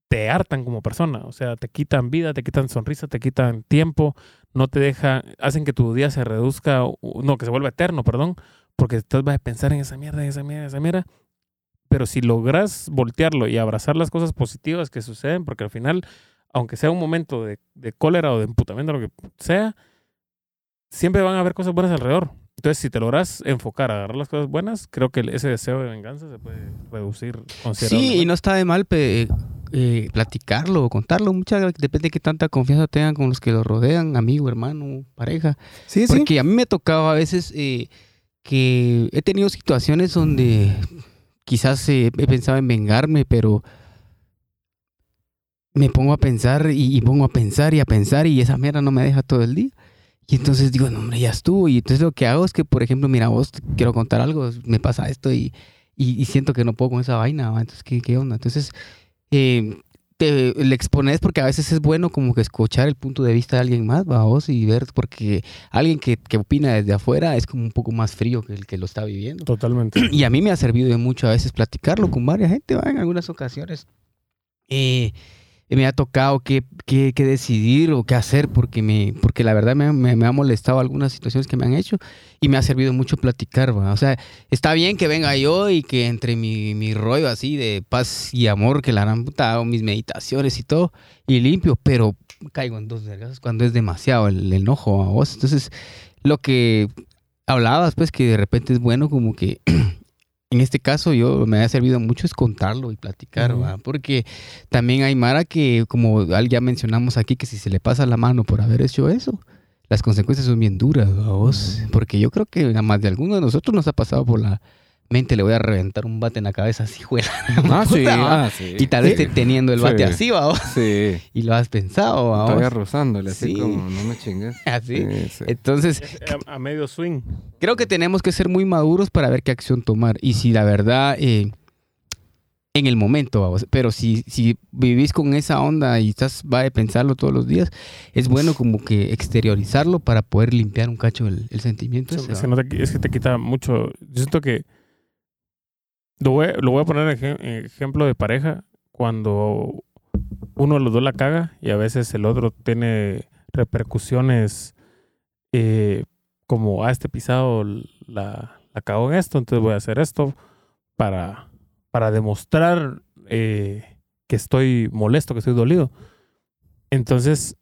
te hartan como persona, o sea, te quitan vida, te quitan sonrisa, te quitan tiempo, no te dejan, hacen que tu día se reduzca, no, que se vuelva eterno, perdón, porque estás vas a pensar en esa mierda, en esa mierda, en esa mierda. Pero si logras voltearlo y abrazar las cosas positivas que suceden, porque al final, aunque sea un momento de, de cólera o de emputamiento, lo que sea, siempre van a haber cosas buenas alrededor. Entonces, si te logras enfocar a agarrar las cosas buenas, creo que ese deseo de venganza se puede reducir considerablemente. Sí, y no está de mal pe- eh, platicarlo o contarlo. Muchas depende de qué tanta confianza tengan con los que lo rodean, amigo, hermano, pareja. Sí, sí. Porque a mí me ha tocado a veces eh, que he tenido situaciones donde quizás eh, he pensado en vengarme, pero me pongo a pensar y, y pongo a pensar y a pensar y esa mierda no me deja todo el día. Y entonces digo, no, hombre, ya estuvo. Y entonces lo que hago es que, por ejemplo, mira, vos quiero contar algo, me pasa esto y, y, y siento que no puedo con esa vaina. ¿va? Entonces, ¿qué, qué onda? Entonces, eh, te le expones porque a veces es bueno como que escuchar el punto de vista de alguien más, ¿va? vos y ver, porque alguien que, que opina desde afuera es como un poco más frío que el que lo está viviendo. Totalmente. Y a mí me ha servido de mucho a veces platicarlo con varias gente, ¿va? en algunas ocasiones. Eh, me ha tocado qué, qué, decidir o qué hacer porque, me, porque la verdad me, me- ha molestado algunas situaciones que me han hecho y me ha servido mucho platicar. ¿va? O sea, está bien que venga yo y que entre mi, mi rollo así de paz y amor, que la gran puta hago mis meditaciones y todo y limpio, pero caigo en dos vergas cuando es demasiado el, el enojo a vos. Entonces, lo que hablabas, pues que de repente es bueno como que en este caso yo me ha servido mucho es contarlo y platicar, porque también hay Mara que, como ya mencionamos aquí, que si se le pasa la mano por haber hecho eso, las consecuencias son bien duras, ¿va vos? Porque yo creo que a más de alguno de nosotros nos ha pasado por la mente, le voy a reventar un bate en la cabeza así, juela. Ah, sí, ah, sí. Y tal vez Sí. te- teniendo el bate Sí. así, ¿va? Sí. Y lo has pensado, ¿va Todavía rozándole, así Sí. como, no me chingues. Así. Sí, sí. Entonces, a, a medio swing. creo que tenemos que ser muy maduros para ver qué acción tomar. Y si la verdad, eh, en el momento, vamos, pero si, si vivís con esa onda y estás, va a pensarlo todos los días, es bueno como que exteriorizarlo para poder limpiar un cacho el, el sentimiento. Es, ese, es que te- es que te quita mucho. Yo siento que. Lo voy, lo a poner en ejem- en ejemplo de pareja. Cuando uno de los dos la caga y a veces el otro tiene repercusiones eh, como, ah, este pisado la, la cagó en esto, entonces voy a hacer esto para, para demostrar eh, que estoy molesto, que estoy dolido. Entonces,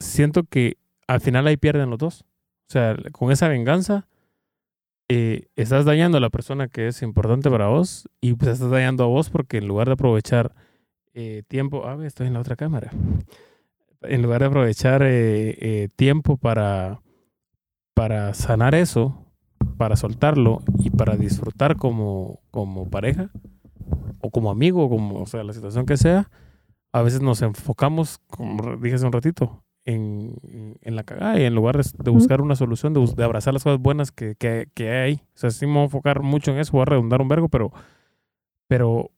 siento que al final ahí pierden los dos. O sea, con esa venganza, eh, estás dañando a la persona que es importante para vos y pues estás dañando a vos porque en lugar de aprovechar eh, tiempo, ah, estoy en la otra cámara, en lugar de aprovechar eh, eh, tiempo para, para sanar eso, para soltarlo y para disfrutar como, como pareja o como amigo, como, o sea, la situación que sea, a veces nos enfocamos, como dije hace un ratito, en, en la cagada y en lugar de, de buscar una solución, de, abrazar las cosas buenas que, que, que hay ahí. O sea, sí me voy a enfocar mucho en eso, voy a redundar un vergo, pero, pero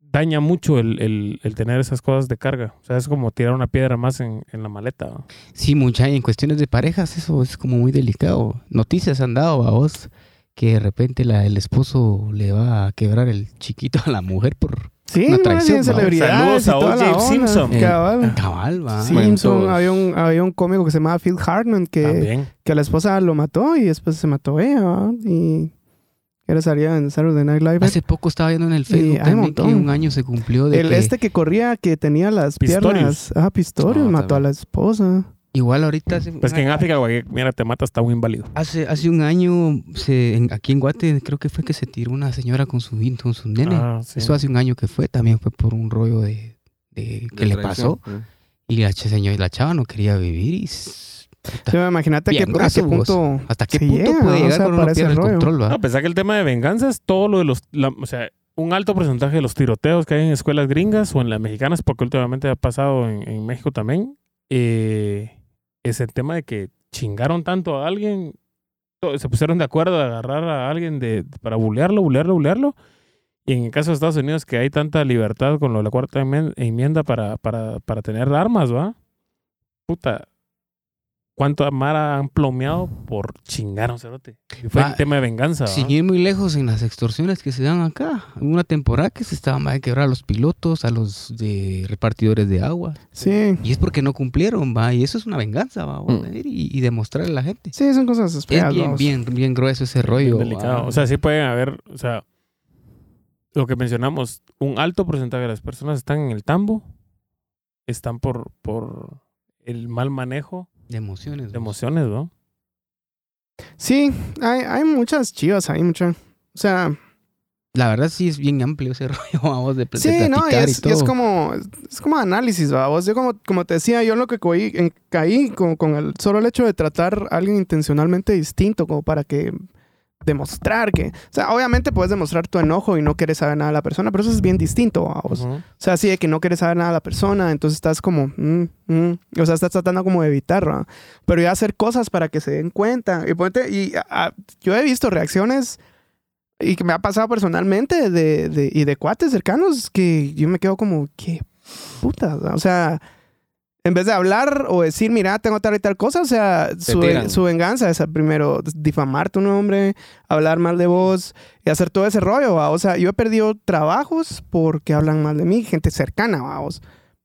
daña mucho el, el, el tener esas cosas de carga. O sea, es como tirar una piedra más en, en la maleta. ¿no? Sí, mucha, y en cuestiones de parejas eso es como muy delicado. Noticias han dado a vos que de repente la, el esposo le va a quebrar el chiquito a la mujer por Sí, Una no, traición, ¿no? celebridades Saludos y a toda la O.J. onda, Simpson. Eh, cabal. cabal, va. Simpson, había un, había un cómico que se llamaba Phil Hartman que, También. que la esposa lo mató y después se mató ella, ¿va? Y era salía en Saturday Night Live. Hace poco estaba viendo en el Facebook hay un también que un año se cumplió de El que este que corría, que tenía las Pistorius. piernas. Ah, Pistorius, Ah, mató a la espoa igual ahorita hace, Pues que en África, güey, mira, te mata hasta un inválido. hace, hace un año se, en- aquí en Guate creo que fue que se tiró una señora con su con su nene. Ah, sí. Eso hace un año que fue, también fue por un rollo de, de que De le traición. pasó. Y la señora, la chava no quería vivir y s- imagínate a qué, a punto. hasta qué Sí punto llega, puede o llegar sea, uno para ese pierde el control, ¿va? No, a pesar que el tema de venganza es todo lo de los. la- o sea, un alto porcentaje de los tiroteos que hay en escuelas gringas o en las mexicanas, porque últimamente ha pasado en, en México también, eh, es el tema de que chingaron tanto a alguien, se pusieron de acuerdo a agarrar a alguien de, para bulearlo, bulearlo, bulearlo. Y en el caso de Estados Unidos, que hay tanta libertad con lo de la cuarta enmienda para, para, para tener armas, ¿va? Puta. ¿Cuánto Mara han plomeado por chingar a un cerote? Y fue Va, el tema de venganza. Sin ir muy lejos en las extorsiones que se dan acá. Una temporada que se estaban a quebrar a los pilotos, a los de repartidores de agua. Sí, Y es porque no cumplieron, va. Y eso es una venganza, va. vamos a Mm. ver, Y, y demostrarle a la gente. sí, son cosas Es feas. bien, bien, bien grueso ese rollo. Bien delicado. va. O sea, sí pueden haber, o sea, lo que mencionamos, un alto porcentaje de las personas están en el tambo, están por, por el mal manejo de emociones. de emociones, ¿no? Sí, hay, hay muchas chivas, hay mucha. O sea, La verdad sí es bien amplio ese rollo, vamos, de, de sí, no, y es, y todo. es como, es como análisis, vamos. Yo como, como te decía, yo lo que en- caí con, con el solo el hecho de tratar a alguien intencionalmente distinto, como para que demostrar que, o sea, obviamente puedes demostrar tu enojo y no quieres saber nada de la persona, pero eso es bien distinto, vamos. Ujú. O sea, así de que no quieres saber nada de la persona, entonces estás como, mm, mm, o sea, estás tratando como de evitar, ¿verdad? Pero ya hacer cosas para que se den cuenta. Y, ponte- y a- a- yo he visto reacciones y que me ha pasado personalmente de, de- y de cuates cercanos que yo me quedo como, qué puta, o sea, en vez de hablar o decir, mira, tengo tal y tal cosa, o sea, su, venganza es primero difamar tu nombre, hablar mal de vos y hacer todo ese rollo, ¿va? O sea, yo he perdido trabajos porque hablan mal de mí, gente cercana, vamos.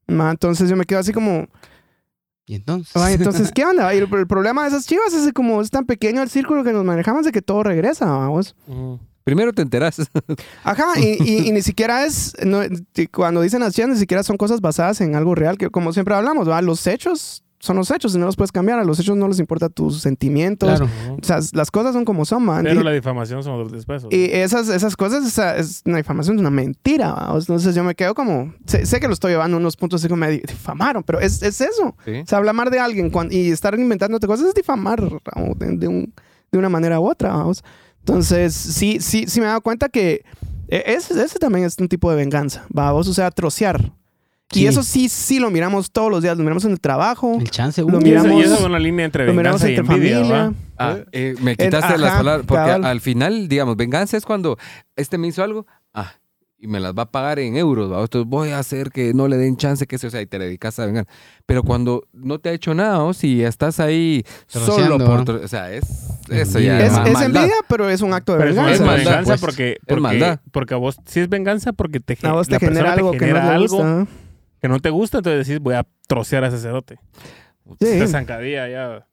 Entonces yo me quedo así como, Y entonces. Entonces, ¿qué onda? Y el, el problema de esas chivas es que como es tan pequeño el círculo que nos manejamos de que todo regresa, vamos. Ujú. Primero te enteras. Ajá, y, y- y ni siquiera es, no, cuando dicen las chivas, ni siquiera son cosas basadas en algo real, que como siempre hablamos, ¿va? Los hechos son los hechos y no los puedes cambiar. A los hechos no les importa tus sentimientos. Claro. O sea, las cosas son como son, man. Pero Y- la difamación son otros pesos. Y esas, esas cosas, o sea, es una difamación, es una mentira. ¿vamos? Entonces yo me quedo como, sé, sé que lo estoy llevando a unos puntos así como me difamaron, pero es, es eso. Sí. O sea, hablar mal de alguien y estar inventándote cosas es difamar de un- de una manera u otra. ¿vamos? Entonces, sí, sí, sí me he dado cuenta que e- ese, ese también es un tipo de venganza, vamos, o sea, trocear. Sí. Y eso sí, sí lo miramos todos los días, lo miramos en el trabajo, El chance, Lo uh, y, esa, y miramos- esa es una línea entre lo miramos venganza y entre envidia, familia. Ah, eh, me En- quitaste las ajá, palabras. Porque cabal. al final, digamos, venganza es cuando este me hizo algo, ah, y me las va a pagar en euros, ¿va? entonces voy a hacer que no le den chance, que se, o sea, y te dedicas a vengar. Pero cuando no te ha hecho nada, o si estás ahí solo por, tro- o sea, es eso ya es, envidia, pero es un acto de Pero venganza. es maldad, venganza pues. porque, porque, maldad. porque a vos, si es venganza porque te, A vos te la genera algo te que no algo gusta. que no te gusta, entonces decís voy a trocear a ese cerote. Sí. De zancadilla ya.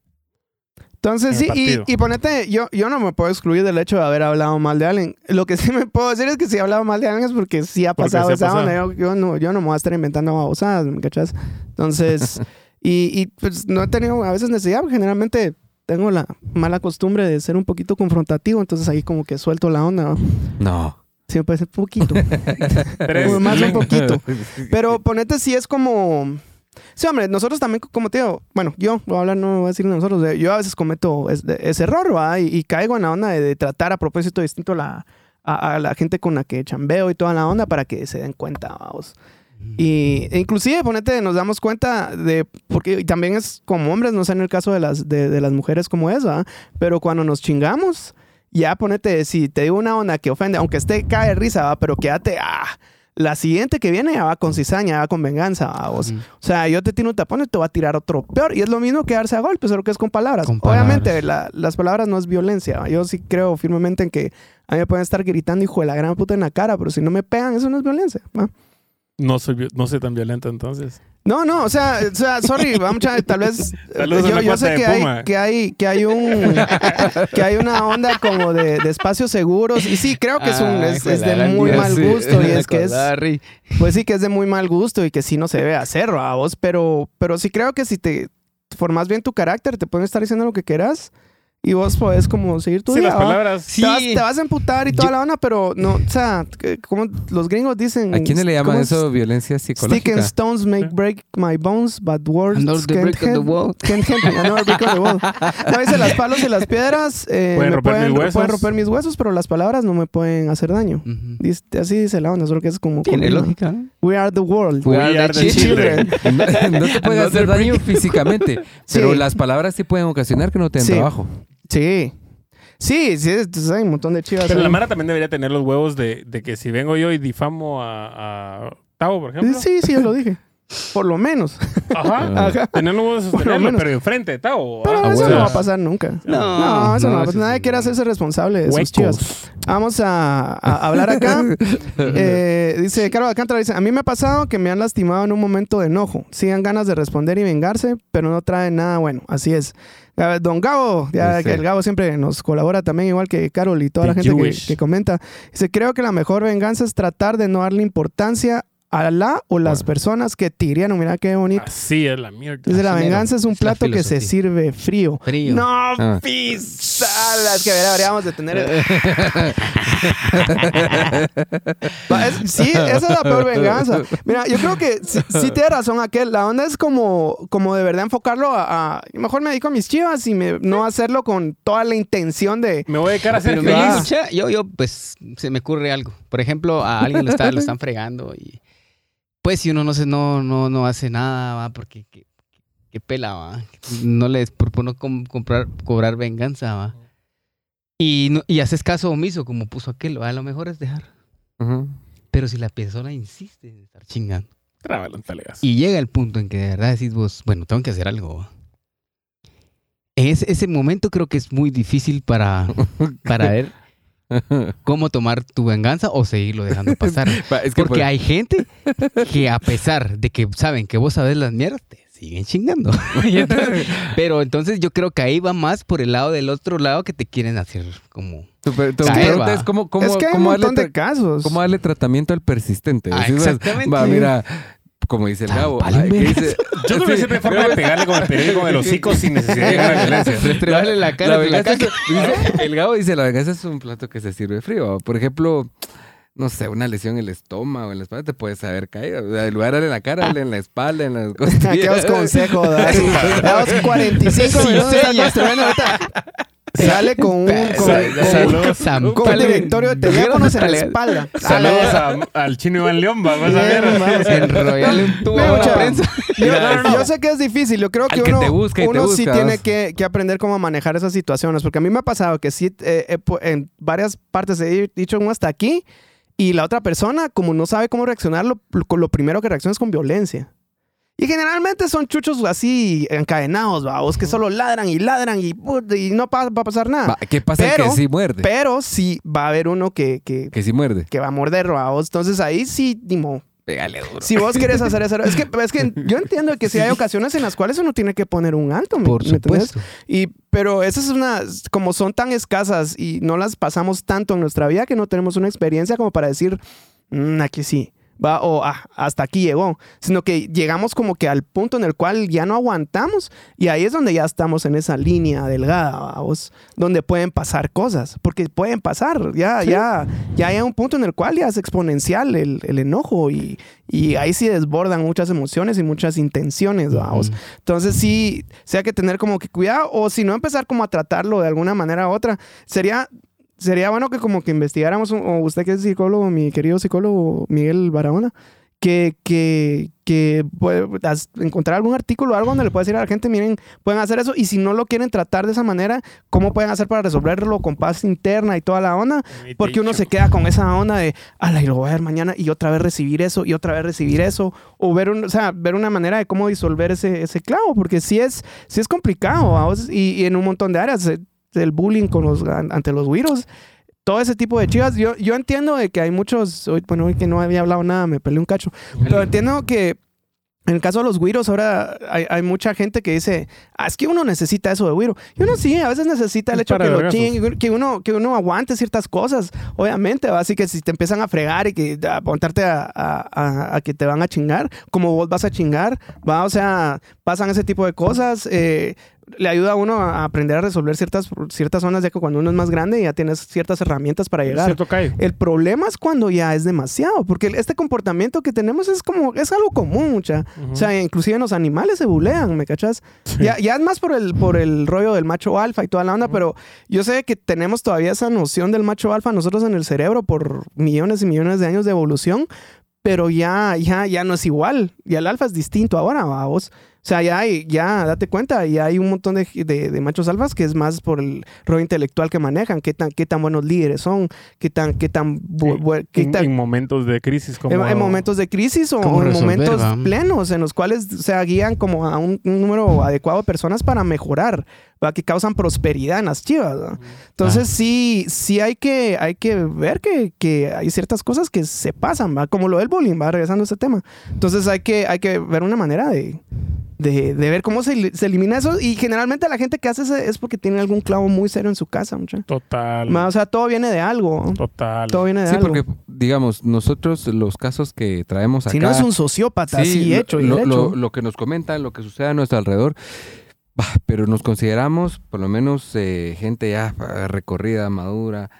Entonces, en sí, y, y ponete, yo, yo no me puedo excluir del hecho de haber hablado mal de alguien. Lo que sí me puedo decir es que si he hablado mal de alguien es porque sí ha pasado esa onda. Yo, yo no, yo no me voy a estar inventando babosadas, ¿me cachas? Entonces, y, y pues no he tenido a veces necesidad, generalmente tengo la mala costumbre de ser un poquito confrontativo, entonces ahí como que suelto la onda. ¿no? Sí, me parece poquito. Como más un poquito. Pero ponete si es como... Sí, hombre, nosotros también, como te digo, bueno, yo voy a hablar, no voy a decir nosotros, yo a veces cometo es- de- ese error, ¿va? Y, y caigo en la onda de, de tratar a propósito distinto a la, a, a la gente con la que chambeo y toda la onda para que se den cuenta, vamos. Y e inclusive, ponete, nos damos cuenta de, porque también es como hombres, no sé en el caso de las, de, de las mujeres como es, ¿va? Pero cuando nos chingamos, ya ponete, si te digo una onda que ofende, aunque esté cae de risa, ¿va? Pero quédate, ah, la siguiente que viene ya va con cizaña, ya va con venganza, ¿va? vos. Ujú. O sea, yo te tiro un tapón y te voy a tirar otro peor. Y es lo mismo que darse a golpes, solo que es con palabras. Con Obviamente, la- las palabras no es violencia. ¿va? Yo sí creo firmemente en que a mí me pueden estar gritando hijo de la gran puta en la cara, pero si no me pegan, eso no es violencia. ¿va? No soy, no soy tan violento entonces. No, no, o sea, o sea, sorry, vamos a tal vez Saludos a yo, la yo cuata sé que hay, que hay que hay un que hay una onda como de, de espacios seguros y sí creo que es un Ah, es, de es muy mal sí. gusto y es que es pues sí que es de muy mal gusto y que sí no se debe hacer a vos pero pero sí creo que si te formas bien tu carácter te pueden estar diciendo lo que quieras y vos podés como seguir tu Sí, día las palabras. Sí. te, vas, te vas a emputar y toda Yo- la onda pero no o sea que- como los gringos dicen ¿A quiénes le llaman eso violencia Stick psicológica? and stones make Sí. break my bones, but words Another can't brick on the help- wall. can't help me. Another brick on the wall. No, dice, las palos y las piedras eh, Pueden me romper pueden, mis huesos. pueden romper mis huesos, pero las palabras no me pueden hacer daño. Ujú. Dice- así dice la onda, solo que es como... Tiene como- lógica, ¿no? We are the world. We are the children. No, no te pueden hacer daño físicamente, Sí. pero las palabras sí pueden ocasionar que no te den Sí. trabajo. Sí. Sí, sí, es- hay un montón de chivas. Pero ahí. la Mara también debería tener los huevos de, de que si vengo yo y difamo a, a Tavo, por ejemplo. Sí, sí, yo lo dije. Por lo menos. Ajá. Ajá. Tener los huevos de Por lo sostenerlo, menos. pero enfrente de Tavo. Pero ah, eso o no va a pasar nunca. No, No, eso no, no, va a eso pasar. Nadie sí, quiere hacerse responsable de sus chivas. Vamos a, a hablar acá. Eh, dice Carlos Alcántara, dice, a mí me ha pasado que me han lastimado en un momento de enojo. Sigan ganas de responder y vengarse, pero no traen nada bueno. Así es. Don Gabo, ya Sí. que el Gabo siempre nos colabora también, igual que Carol y toda la The gente que, que comenta. Dice, creo que la mejor venganza es tratar de no darle importancia a la o las Bueno. personas que te hirieron. Mira qué bonito. Así es la mierda. Dice, la venganza es un plato que se sirve frío. Frío. No, Ah. pisadas que deberíamos de tener. Sí, esa es la peor venganza. Mira, yo creo que sí, sí tiene razón aquel. La onda es como, como de verdad enfocarlo a, a- Mejor me dedico a mis chivas y me, no hacerlo con toda la intención de... Me voy a dedicar a hacer yo, yo, pues, se me ocurre algo. Por ejemplo, a alguien lo, está, lo están fregando y, pues, si uno no se, no, no, no hace nada, va, porque qué, qué pela, va. No les propone com- comprar, cobrar venganza, va. Y, no- y haces caso omiso, como puso aquel, va, a lo mejor es dejar. Pero si la persona insiste en estar chingando Trábalo y llega el punto en que de verdad decís vos, bueno, tengo que hacer algo, va. En ese, ese momento creo que es muy difícil para, para ver cómo tomar tu venganza o seguirlo dejando pasar. Va, es que Porque por- hay gente que a pesar de que saben que vos sabes las mierdas, te siguen chingando. Entonces- pero entonces yo creo que ahí va más por el lado del otro lado que te quieren hacer como... tu, tu pregunta es cómo, cómo, es que hay un cómo darle de casos. cómo darle tratamiento al persistente. Ah, exactamente. Va, mira, como dice el Gabo. ay, dice- Yo creo que Sí. siempre hay forma de pegarle con el periódico en el hocico sin necesidad de llegar a violencia. Restregarle la cara La de la es- dice- el Gabo dice, la venganza es un plato que se sirve frío. Por ejemplo, no sé, una lesión en el estómago, en la espalda, te puedes haber caído. O sea, en lugar de darle en la cara, dale en la espalda, en las Qué os costillas. consejo. Damos 45 Sí, minutos estás seña. construyendo ahorita. Sale con un, con, Saludos. con- con un directorio de teléfonos en la espalda. Saludos a- al chino Iván León, vamos a ver. vamos. Enrollarle un tubo Me a la gusta. prensa. Yo, No, no, no. yo sé que es difícil. Yo creo que Al uno, busca sí tiene que, que aprender cómo manejar esas situaciones. Porque a mí me ha pasado que sí, eh, eh, en varias partes he dicho un hasta aquí y la otra persona, como no sabe cómo reaccionar, lo, lo- lo primero que reacciona es con violencia. Y generalmente son chuchos así encadenados, vos que solo ladran y ladran y, no va a pasar nada. ¿Qué pasa? Pero- que sí muerde. Pero sí va a haber uno que, que, que sí muerde. que va a morder, vos. Entonces ahí sí, dimo, Pégale duro. Si vos querés hacer eso, es que, es que yo entiendo que si hay ocasiones en las cuales uno tiene que poner un alto, ¿me- Por supuesto. Y, pero esas es una, como son tan escasas y no las pasamos tanto en nuestra vida que no tenemos una experiencia como para decir, "Mm, aquí sí, va, o "Ah, hasta aquí llegó, sino que llegamos como que al punto en el cual ya no aguantamos y ahí es donde ya estamos en esa línea delgada, vamos, donde pueden pasar cosas, porque pueden pasar, ya, ya, ya hay un punto en el cual ya es exponencial el, el enojo y, y ahí sí desbordan muchas emociones y muchas intenciones, vamos. Entonces sí, sí hay que tener como que cuidado o si no empezar como a tratarlo de alguna manera u otra. Sería, sería bueno que como que investigáramos, o usted que es psicólogo, mi querido psicólogo Miguel Barahona, que, que, que puede encontrar algún artículo o algo donde le pueda decir a la gente, miren, pueden hacer eso y si no lo quieren tratar de esa manera, ¿cómo pueden hacer para resolverlo con paz interna y toda la onda? Porque uno se queda con esa onda de, ala, y lo voy a ver mañana y otra vez recibir eso y otra vez recibir eso. O ver, un, o sea, ver una manera de cómo disolver ese, ese clavo, porque sí es, sí es complicado. Y, y en un montón de áreas, eh, el bullying con los, an- ante los güiros, todo ese tipo de chivas. Yo, yo entiendo de que hay muchos, hoy, bueno, hoy que no había hablado nada, me peleé un cacho, pero entiendo que en el caso de los güiros, ahora hay, hay mucha gente que dice, ah, es que uno necesita eso de güiro. Y uno sí, a veces necesita el hecho para que lo chinguen, que uno, que uno aguante ciertas cosas, obviamente, ¿va? así que si te empiezan a fregar y que a apuntarte a, a- a- a que te van a chingar, como vos vas a chingar, va, o sea, pasan ese tipo de cosas, eh, le ayuda a uno a aprender a resolver ciertas, ciertas zonas, ya que cuando uno es más grande ya tienes ciertas herramientas para llegar. Cierto cae. El problema es cuando ya es demasiado, porque este comportamiento que tenemos es como, es algo común, mucha. O sea, inclusive en los animales se bulean, ¿me cachas? Ya, ya es más por el, por el rollo del macho alfa y toda la onda, pero yo sé que tenemos todavía esa noción del macho alfa nosotros en el cerebro por millones y millones de años de evolución, pero ya, ya, ya no es igual. Y el alfa es distinto ahora, vamos. Sea, ya hay, ya, date cuenta, ya hay un montón de, de- de machos alfas que es más por el rollo intelectual que manejan, qué tan, qué tan buenos líderes son, qué tan, qué tan, bu- qué En, tan- en momentos de crisis como... en, en momentos de crisis o, ¿Cómo o en resolver, momentos plenos en los cuales se guían como a un, un número adecuado de personas para mejorar, ¿va? que causan prosperidad en las chivas. ¿va? Entonces sí, sí hay que, hay que ver que, que hay ciertas cosas que se pasan, ¿va? como lo del bullying, va regresando a ese tema. Entonces hay que, hay que ver una manera de, de, de ver cómo se, eli- se elimina eso y generalmente la gente que hace eso es porque tiene algún clavo muy serio en su casa. mucha. Total. O sea, todo viene de algo. ¿no? Total. Todo viene de Sí, algo. porque, digamos, nosotros los casos que traemos acá... si no es un sociópata, así lo- hecho y lo, derecho. lo- lo que nos comentan, lo que sucede a nuestro alrededor, bah, pero nos consideramos, por lo menos, eh, gente ya recorrida, madura,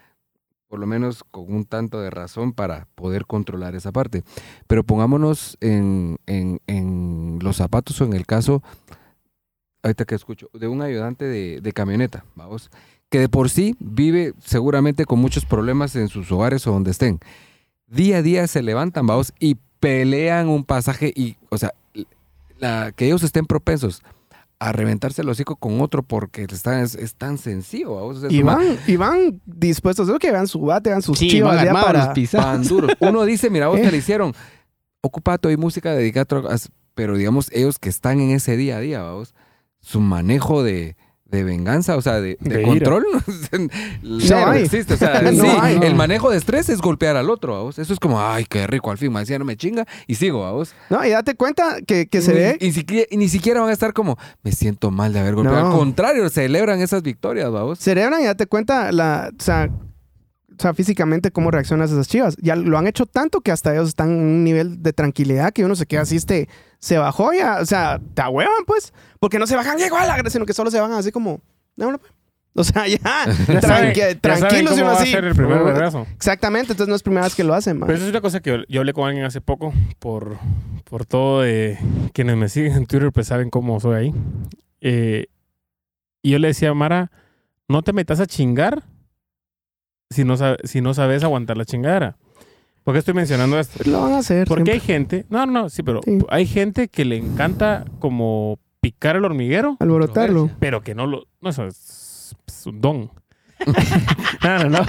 por lo menos con un tanto de razón para poder controlar esa parte. Pero pongámonos en, en- los zapatos o en el caso, ahorita que escucho, de un ayudante de, de camioneta, vamos, que de por sí vive seguramente con muchos problemas en sus hogares o donde estén. Día a día se levantan, vamos, y pelean un pasaje y, o sea, la, que ellos estén propensos a reventarse el hocico con otro porque están, es, es tan sencillo, vamos. O sea, Y una- van, y van dispuestos, creo que vean su bate, vean sus Sí, chivas van ya para... Van duros. Uno dice, mira, vos Eh. te le hicieron, ocupate hoy música, dedicate a... Pero digamos, ellos que están en ese día a día, vamos, su manejo de, de venganza, o sea, de, de De ira. control, no, hay. existe. O sea, No sí, hay. el manejo de estrés es golpear al otro, vamos. Eso es como, ay, qué rico, al fin, me decía, no me chinga, y sigo, vamos. No, y date cuenta que, que se ni, ve... Y, siquiera, y ni siquiera van a estar como, me siento mal de haber golpeado. No. Al contrario, celebran esas victorias, vamos. Celebran y date cuenta la... O sea, o sea, físicamente cómo reaccionan esas chivas. Ya lo han hecho tanto que hasta ellos están en un nivel de tranquilidad que uno se queda así, este, se bajó ya, o sea, te ahuevan pues, porque no se bajan igual, sino que solo se bajan así como, no, no, pues. o sea, ya, Ya tranqui- saben tranquilos y cómo uno va a así. ser el primer. Exactamente, entonces no es primera vez que lo hacen, man. Pero eso es una cosa que yo, yo hablé con alguien hace poco, por, por todo de quienes me siguen en Twitter, pues saben cómo soy ahí. Eh, y yo le decía a Mara, no te metas a chingar si no, si no sabes aguantar la chingadera. ¿Por qué estoy mencionando esto? Lo van a hacer. Porque hay gente, no, no, sí, pero Sí. hay gente que le encanta como picar el hormiguero, alborotarlo. pero que no lo, no, eso es, es un don. no, no, no.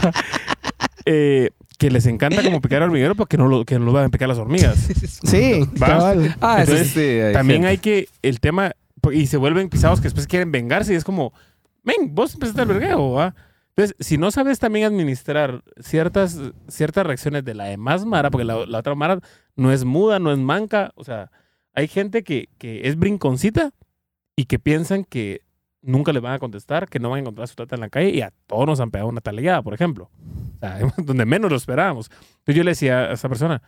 Eh, que les encanta como picar el hormiguero porque no lo, que no lo van a picar las hormigas. Sí, cabal. Ah, eso Entonces, sí, hay También gente. hay que, el tema, y se vuelven pisados que después quieren vengarse y es como, ven, vos empezaste el vergueo, ¿va? Entonces, si no sabes también administrar ciertas, ciertas reacciones de la demás Mara, porque la, la otra Mara no es muda, no es manca, o sea, hay gente que, que es brinconcita y que piensan que nunca le van a contestar, que no van a encontrar su tata en la calle y a todos nos han pegado una taleada, por ejemplo. O sea, donde menos lo esperábamos. Entonces yo le decía a esa persona,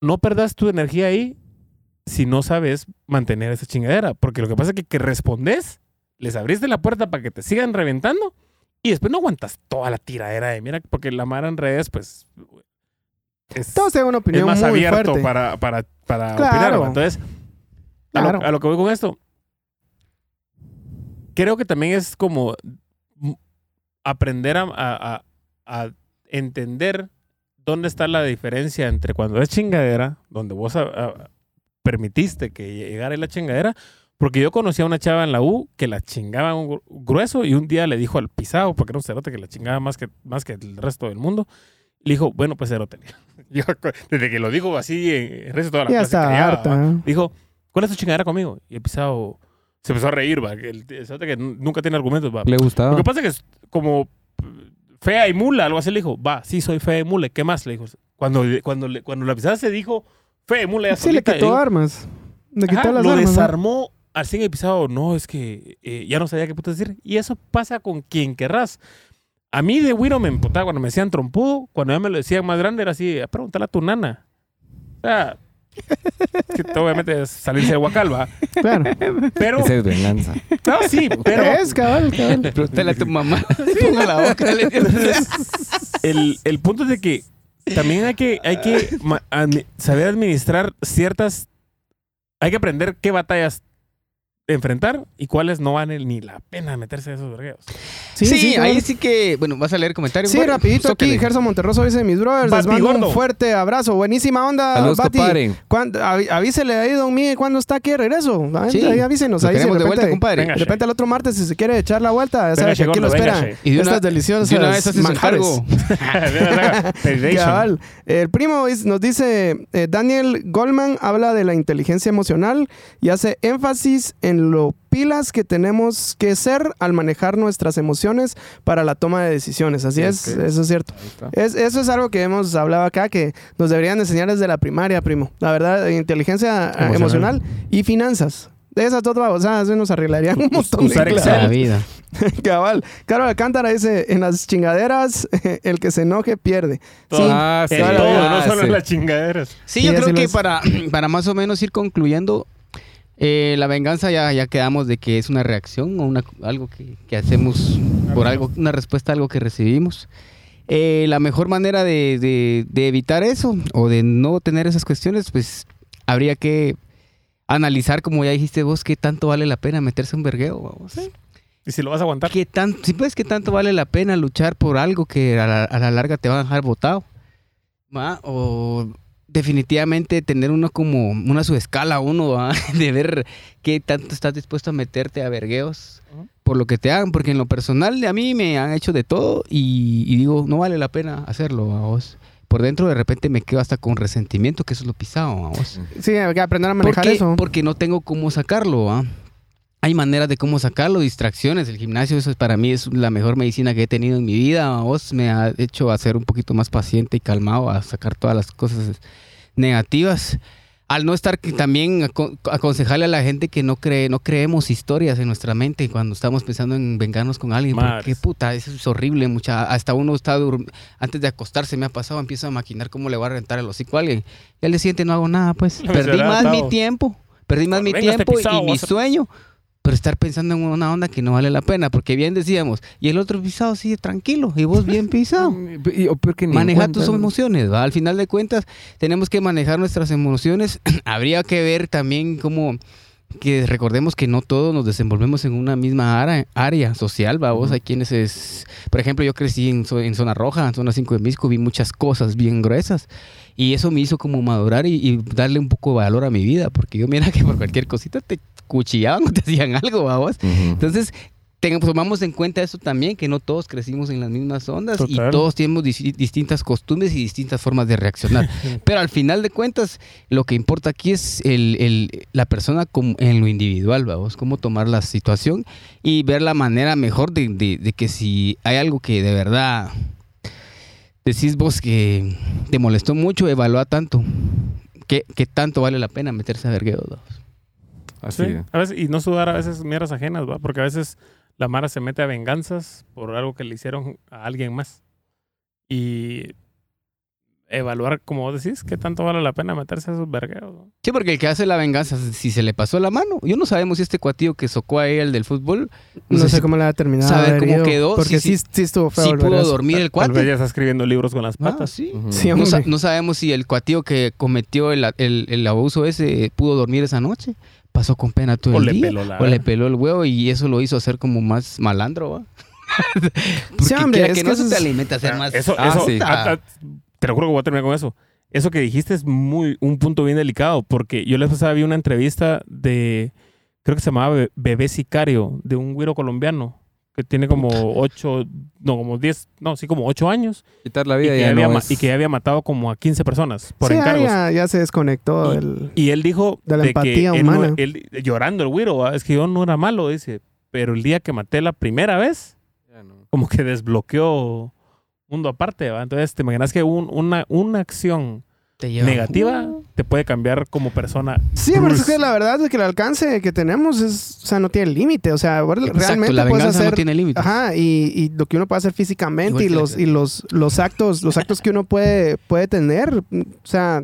no perdas tu energía ahí si no sabes mantener esa chingadera, porque lo que pasa es que, que respondes, les abriste la puerta para que te sigan reventando y después no aguantas toda la tiradera de, mira, porque la Mara en redes, pues... Es, Todos tienen una es opinión más muy abierto fuerte. para, para, para Claro. opinar. Entonces, a, Claro. lo, a lo que voy con esto, creo que también es como aprender a, a- entender dónde está la diferencia entre cuando es chingadera, donde vos a- permitiste que llegara la chingadera, porque yo conocí a una chava en la U que la chingaba un gru- grueso y un día le dijo al pisado, porque era un cerote que la chingaba más que, más que el resto del mundo, le dijo, bueno, pues cerote. Yo, desde que lo dijo así en el resto de toda la Ya clase está callaba, harta. ¿eh? Dijo, ¿cuál es tu chingadera conmigo? Y el pisado se empezó a reír, va. El, el cerote que nunca tiene argumentos, va. Le Lo gustaba. que pasa es que es como fea y mula, algo así le dijo, va, sí soy fea y mula, ¿qué más? Le dijo. Cuando, cuando, le- cuando la pisada se dijo fea y mula, ya Sí, le quitó dijo, armas. Le quitó Ajá, las lo armas. desarmó al fin el pisado. No, es que eh, ya no sabía qué puta decir. Y eso pasa con quien querrás. A mí de Wiro me emputaba cuando me decían trompudo. Cuando ya me lo decían más grande era así, "Ah, pregúntale a tu nana. O sea, que obviamente es salirse de Huacalba. Claro. Pero, Esa es venganza. no, sí, pero es, cabal, cabal. Pregúntale a tu mamá. Ponga la boca. le- el, el punto es de que también hay que, hay que saber administrar ciertas... Hay que aprender qué batallas enfrentar y cuáles no valen ni la pena meterse a esos vergueos. Sí, claro. ahí sí que. Bueno, vas a leer comentarios. Sí, Bueno, rapidito aquí. Gerson Monterroso dice, mis brothers, Bati les mando gordo. un fuerte abrazo. Buenísima onda, Saludos, Bati. compadre. ¿Cuándo- avi- Avísele ahí, don Miguel, cuándo está aquí de regreso. Ahí, Sí. ahí avísenos. Ahí, de vuelta, compadre. Venga, de repente el otro martes, si se quiere echar la vuelta, ya Venga, sabe que aquí lo espera. Y de Estas deliciosas De una vez haces manjares. Cabal. El primo nos dice, eh, Daniel Goldman habla de la inteligencia emocional y hace énfasis en lo pilas que tenemos que ser al manejar nuestras emociones para la toma de decisiones. Así es, eso es cierto. Es, eso es algo que hemos hablado acá, que nos deberían enseñar desde la primaria, primo. La verdad, inteligencia eh, Emocional. emocional, y finanzas. De esas dos babosadas se nos arreglarían un montón usar de Excel. La vida. Cabal. Carol Alcántara dice, en las chingaderas, el que se enoje pierde. Todo. Sí, Ah, sí. Todo, Ah, no solo en las chingaderas. Sí, Sí, yo creo que para, para más o menos ir concluyendo, eh, la venganza ya, ya quedamos de que es una reacción o una, algo que, que hacemos por algo, una respuesta a algo que recibimos. Eh, la mejor manera de, de- de evitar eso o de no tener esas cuestiones, pues habría que analizar, como ya dijiste vos, qué tanto vale la pena meterse un vergueo. vamos. Y si lo vas a aguantar. ¿Qué tan, si qué tanto vale la pena luchar por algo que a la, a la larga te va a dejar botado? ¿Va? O definitivamente tener uno como una subescala uno, de ver qué tanto estás dispuesto a meterte a vergueos por lo que te hagan, porque en lo personal a mí me han hecho de todo y, y digo, no vale la pena hacerlo a vos. Por dentro de repente me quedo hasta con resentimiento, que eso es lo pisado a vos. Sí, hay que aprender a manejar Porque, eso. porque no tengo cómo sacarlo, ¿va? Hay maneras de cómo sacarlo, distracciones. El gimnasio, eso es, para mí es la mejor medicina que he tenido en mi vida. Vos me ha hecho a ser un poquito más paciente y calmado, a sacar todas las cosas negativas. Al no estar también aco- aconsejarle a la gente que no cree, no creemos historias en nuestra mente cuando estamos pensando en vengarnos con alguien. Porque puta, eso es horrible, mucha. Hasta uno está antes de acostarse me ha pasado, empiezo a maquinar cómo le va a rentar el hocico a alguien. Y al día siguiente no hago nada, pues. Perdí más mi tiempo. Perdí más mi este tiempo pisado, y mi a- sueño. Pero estar pensando en una onda que no vale la pena. Porque bien decíamos, y el otro pisado sigue tranquilo. Y vos bien pisado. Maneja tus emociones, ¿va? Al final de cuentas, tenemos que manejar nuestras emociones. Habría que ver también cómo que recordemos que no todos nos desenvolvemos en una misma área, área social, ¿va? Vos hay quienes es... Por ejemplo, yo crecí en, en zona roja, en zona 5 de Misco, vi muchas cosas bien gruesas. Y eso me hizo como madurar y, y darle un poco de valor a mi vida. Porque yo mira que por cualquier cosita te cuchillaban o te hacían algo, ¿va? vos? Ujú. Entonces, tomamos en cuenta eso también, que no todos crecimos en las mismas ondas y todos tenemos dis- distintas costumbres y distintas formas de reaccionar. Pero al final de cuentas, lo que importa aquí es el, el- la persona como- en lo individual, vamos, cómo tomar la situación y ver la manera mejor de, de- de que si hay algo que de verdad decís vos que te molestó mucho, evalúa tanto. ¿Qué, qué tanto vale la pena meterse a vergueo? Así Sí, a veces, y no sudar a veces mierdas ajenas, ¿va? Porque a veces la Mara se mete a venganzas por algo que le hicieron a alguien más. Y evaluar, como vos decís, qué tanto vale la pena meterse a esos vergueos. ¿no? Sí, porque el que hace la venganza, si se le pasó la mano, yo no sabemos si este cuatillo que socó a él del fútbol, No, sé, si cómo le ha terminado. sabe de haber cómo quedó, Porque sí, sí, sí, estuvo feo. pudo dormir el Tal vez cuate. ya está escribiendo libros con las Ah, patas. sí. Ujú. Sí, No, hombre. sa- no sabemos si el cuatillo que cometió el, el- el abuso ese pudo dormir esa noche. Pasó con pena todo O el le día. peló la o le peló el huevo y eso lo hizo hacer como más malandro, ¿va? Sí, hombre, es que que no eso se te es- alimenta a ser Ah, más... Eso, Ah, eso, sí. ah, te lo juro que voy a terminar con eso. Eso que dijiste es muy un punto bien delicado, porque yo la vez pasada vi una entrevista de, creo que se llamaba Be- Bebé Sicario, de un güiro colombiano, que tiene como ocho, no, como diez, no, sí, como ocho años, Quitar la y vida que, ya había, no ma- es... y que había matado como a 15 personas por Sí, encargos. ya, ya se desconectó. Y- del- Y él dijo De la que empatía él no- humana. él- llorando el güiro, es que yo no era malo, dice, pero el día que maté la primera vez, Ya no. como que desbloqueó mundo aparte, ¿va? Entonces, te imaginas que un- una, una acción te lleva- negativa te puede cambiar como persona. Sí, pero es que la verdad es que el alcance que tenemos es, o sea, no tiene límite. O sea, Exacto, realmente la puedes hacer. no tiene límites. Ajá, y, y lo que uno puede hacer físicamente Igual y los, y los, los actos, los actos que uno puede, puede tener. O sea,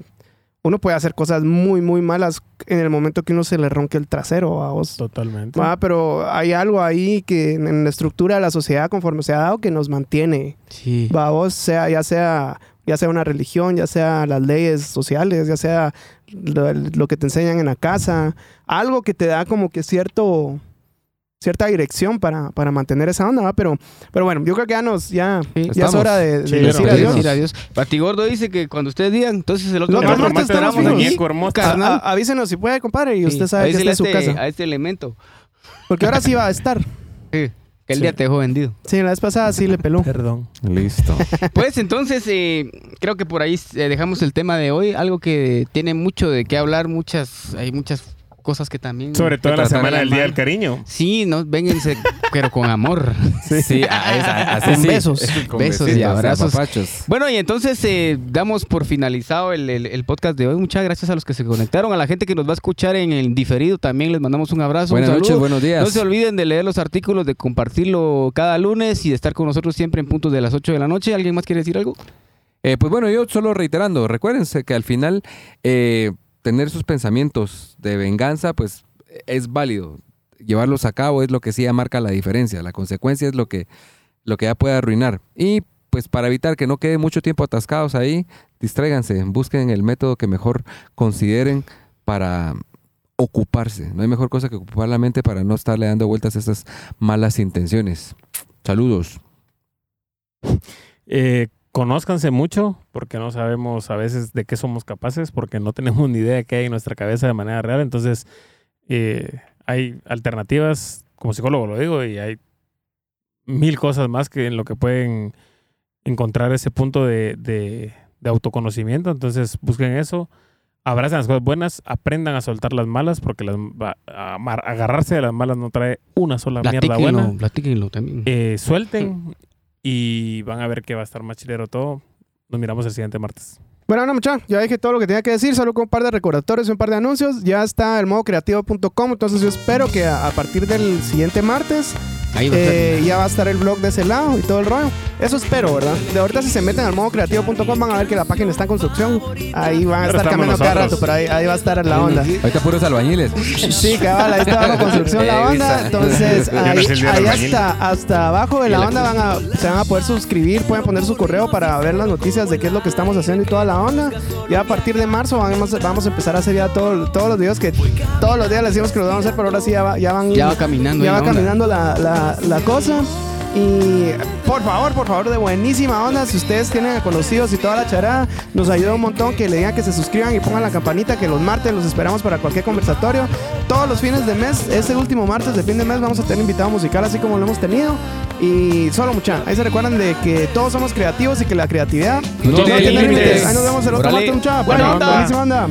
uno puede hacer cosas muy, muy malas en el momento que uno se le ronque el trasero a vos. Totalmente. Ah, pero hay algo ahí que en, en la estructura de la sociedad conforme se ha dado que nos mantiene. Sí. Va, vos, sea, ya sea ya sea una religión, ya sea las leyes sociales, ya sea lo, lo que te enseñan en la casa, algo que te da como que cierto cierta dirección para, para mantener esa onda, ¿va? Pero, pero bueno, yo creo que ya nos, ya, ya es hora de, de Sí, decir pero- adiós. Decir adiós. Batigordo dice que cuando ustedes digan, entonces el otro estamos tenemos a aquí. Carnal. avísenos si puede, compadre, y Sí. usted sabe que está en su este- casa. A este elemento. Porque ahora sí va a estar. Sí. Que el Sí. día te dejó vendido. Sí, la vez pasada sí le peló. Perdón. Listo. Pues entonces, eh, creo que por ahí eh, dejamos el tema de hoy. Algo que tiene mucho de qué hablar, muchas, hay muchas cosas que también. Sobre todo en la semana de del Día del Cariño. Sí, no, vénganse, pero con amor. Sí, a- esa- así Con sí. besos. Con Besos y abrazos. apapachos. Bueno, y entonces eh, damos por finalizado el, el- el podcast de hoy. Muchas gracias a los que se conectaron, a la gente que nos va a escuchar en el diferido también les mandamos un abrazo. Buenas un noches, buenos días. No se olviden de leer los artículos, de compartirlo cada lunes y de estar con nosotros siempre en puntos de las 8 de la noche. ¿Alguien más quiere decir algo? Eh, pues bueno, yo solo reiterando, recuérdense que al final eh, tener sus pensamientos de venganza, pues es válido. Llevarlos a cabo es lo que sí ya marca la diferencia. La consecuencia es lo que, lo que ya puede arruinar. Y pues para evitar que no quede mucho tiempo atascados ahí, distráiganse, busquen el método que mejor consideren para ocuparse. No hay mejor cosa que ocupar la mente para no estarle dando vueltas a estas malas intenciones. Saludos. Eh, conózcanse mucho, porque no sabemos a veces de qué somos capaces, porque no tenemos ni idea de qué hay en nuestra cabeza de manera real. Entonces, eh, hay alternativas, como psicólogo lo digo, y hay mil cosas más que en lo que pueden encontrar ese punto de, de- de autoconocimiento. Entonces, busquen eso. Abracen las cosas buenas, aprendan a soltar las malas, porque las, a- agarrarse de las malas no trae una sola mierda buena Platíquenlo, platíquenlo también. eh, suelten y van a ver que va a estar más chilero todo. Nos miramos el siguiente martes. Bueno, no, muchachos, ya dije todo lo que tenía que decir, solo con un par de recordatorios y un par de anuncios. Ya está el modo creativo.com, entonces yo espero que a, a partir del siguiente martes Ahí va estar. eh, ya va a estar el blog de ese lado y todo el rollo. Eso espero, ¿verdad? De ahorita si se meten al modo creativo.com van a ver que la página está en construcción. Ahí van a Pero estar cambiando cada rato, pero ahí, ahí va a estar la onda. Ahorita puros albañiles. Sí, cabal, ahí está bajo construcción la onda. Entonces, ahí, ahí hasta, hasta abajo de la onda van a, se van a poder suscribir, pueden poner su correo para ver las noticias de qué es lo que estamos haciendo y toda la onda. Ya a partir de marzo vamos, vamos a empezar a hacer ya todo- todos los videos que todos los días les decimos que los vamos a hacer, pero ahora sí ya, va- ya van ya va caminando. ya va onda. caminando la, la- la cosa. Y por favor, por favor, de buenísima onda, si ustedes tienen conocidos y toda la charada, nos ayuda un montón que le digan que se suscriban y pongan la campanita, que los martes los esperamos para cualquier conversatorio. Todos los fines de mes, ese último martes de fin de mes, vamos a tener invitado musical así como lo hemos tenido. Y solo mucha, ahí se recuerdan de que todos somos creativos y que la creatividad No tiene tiene límites. Ahí nos vemos el otro martes, mucha. Buena onda. buenísima onda.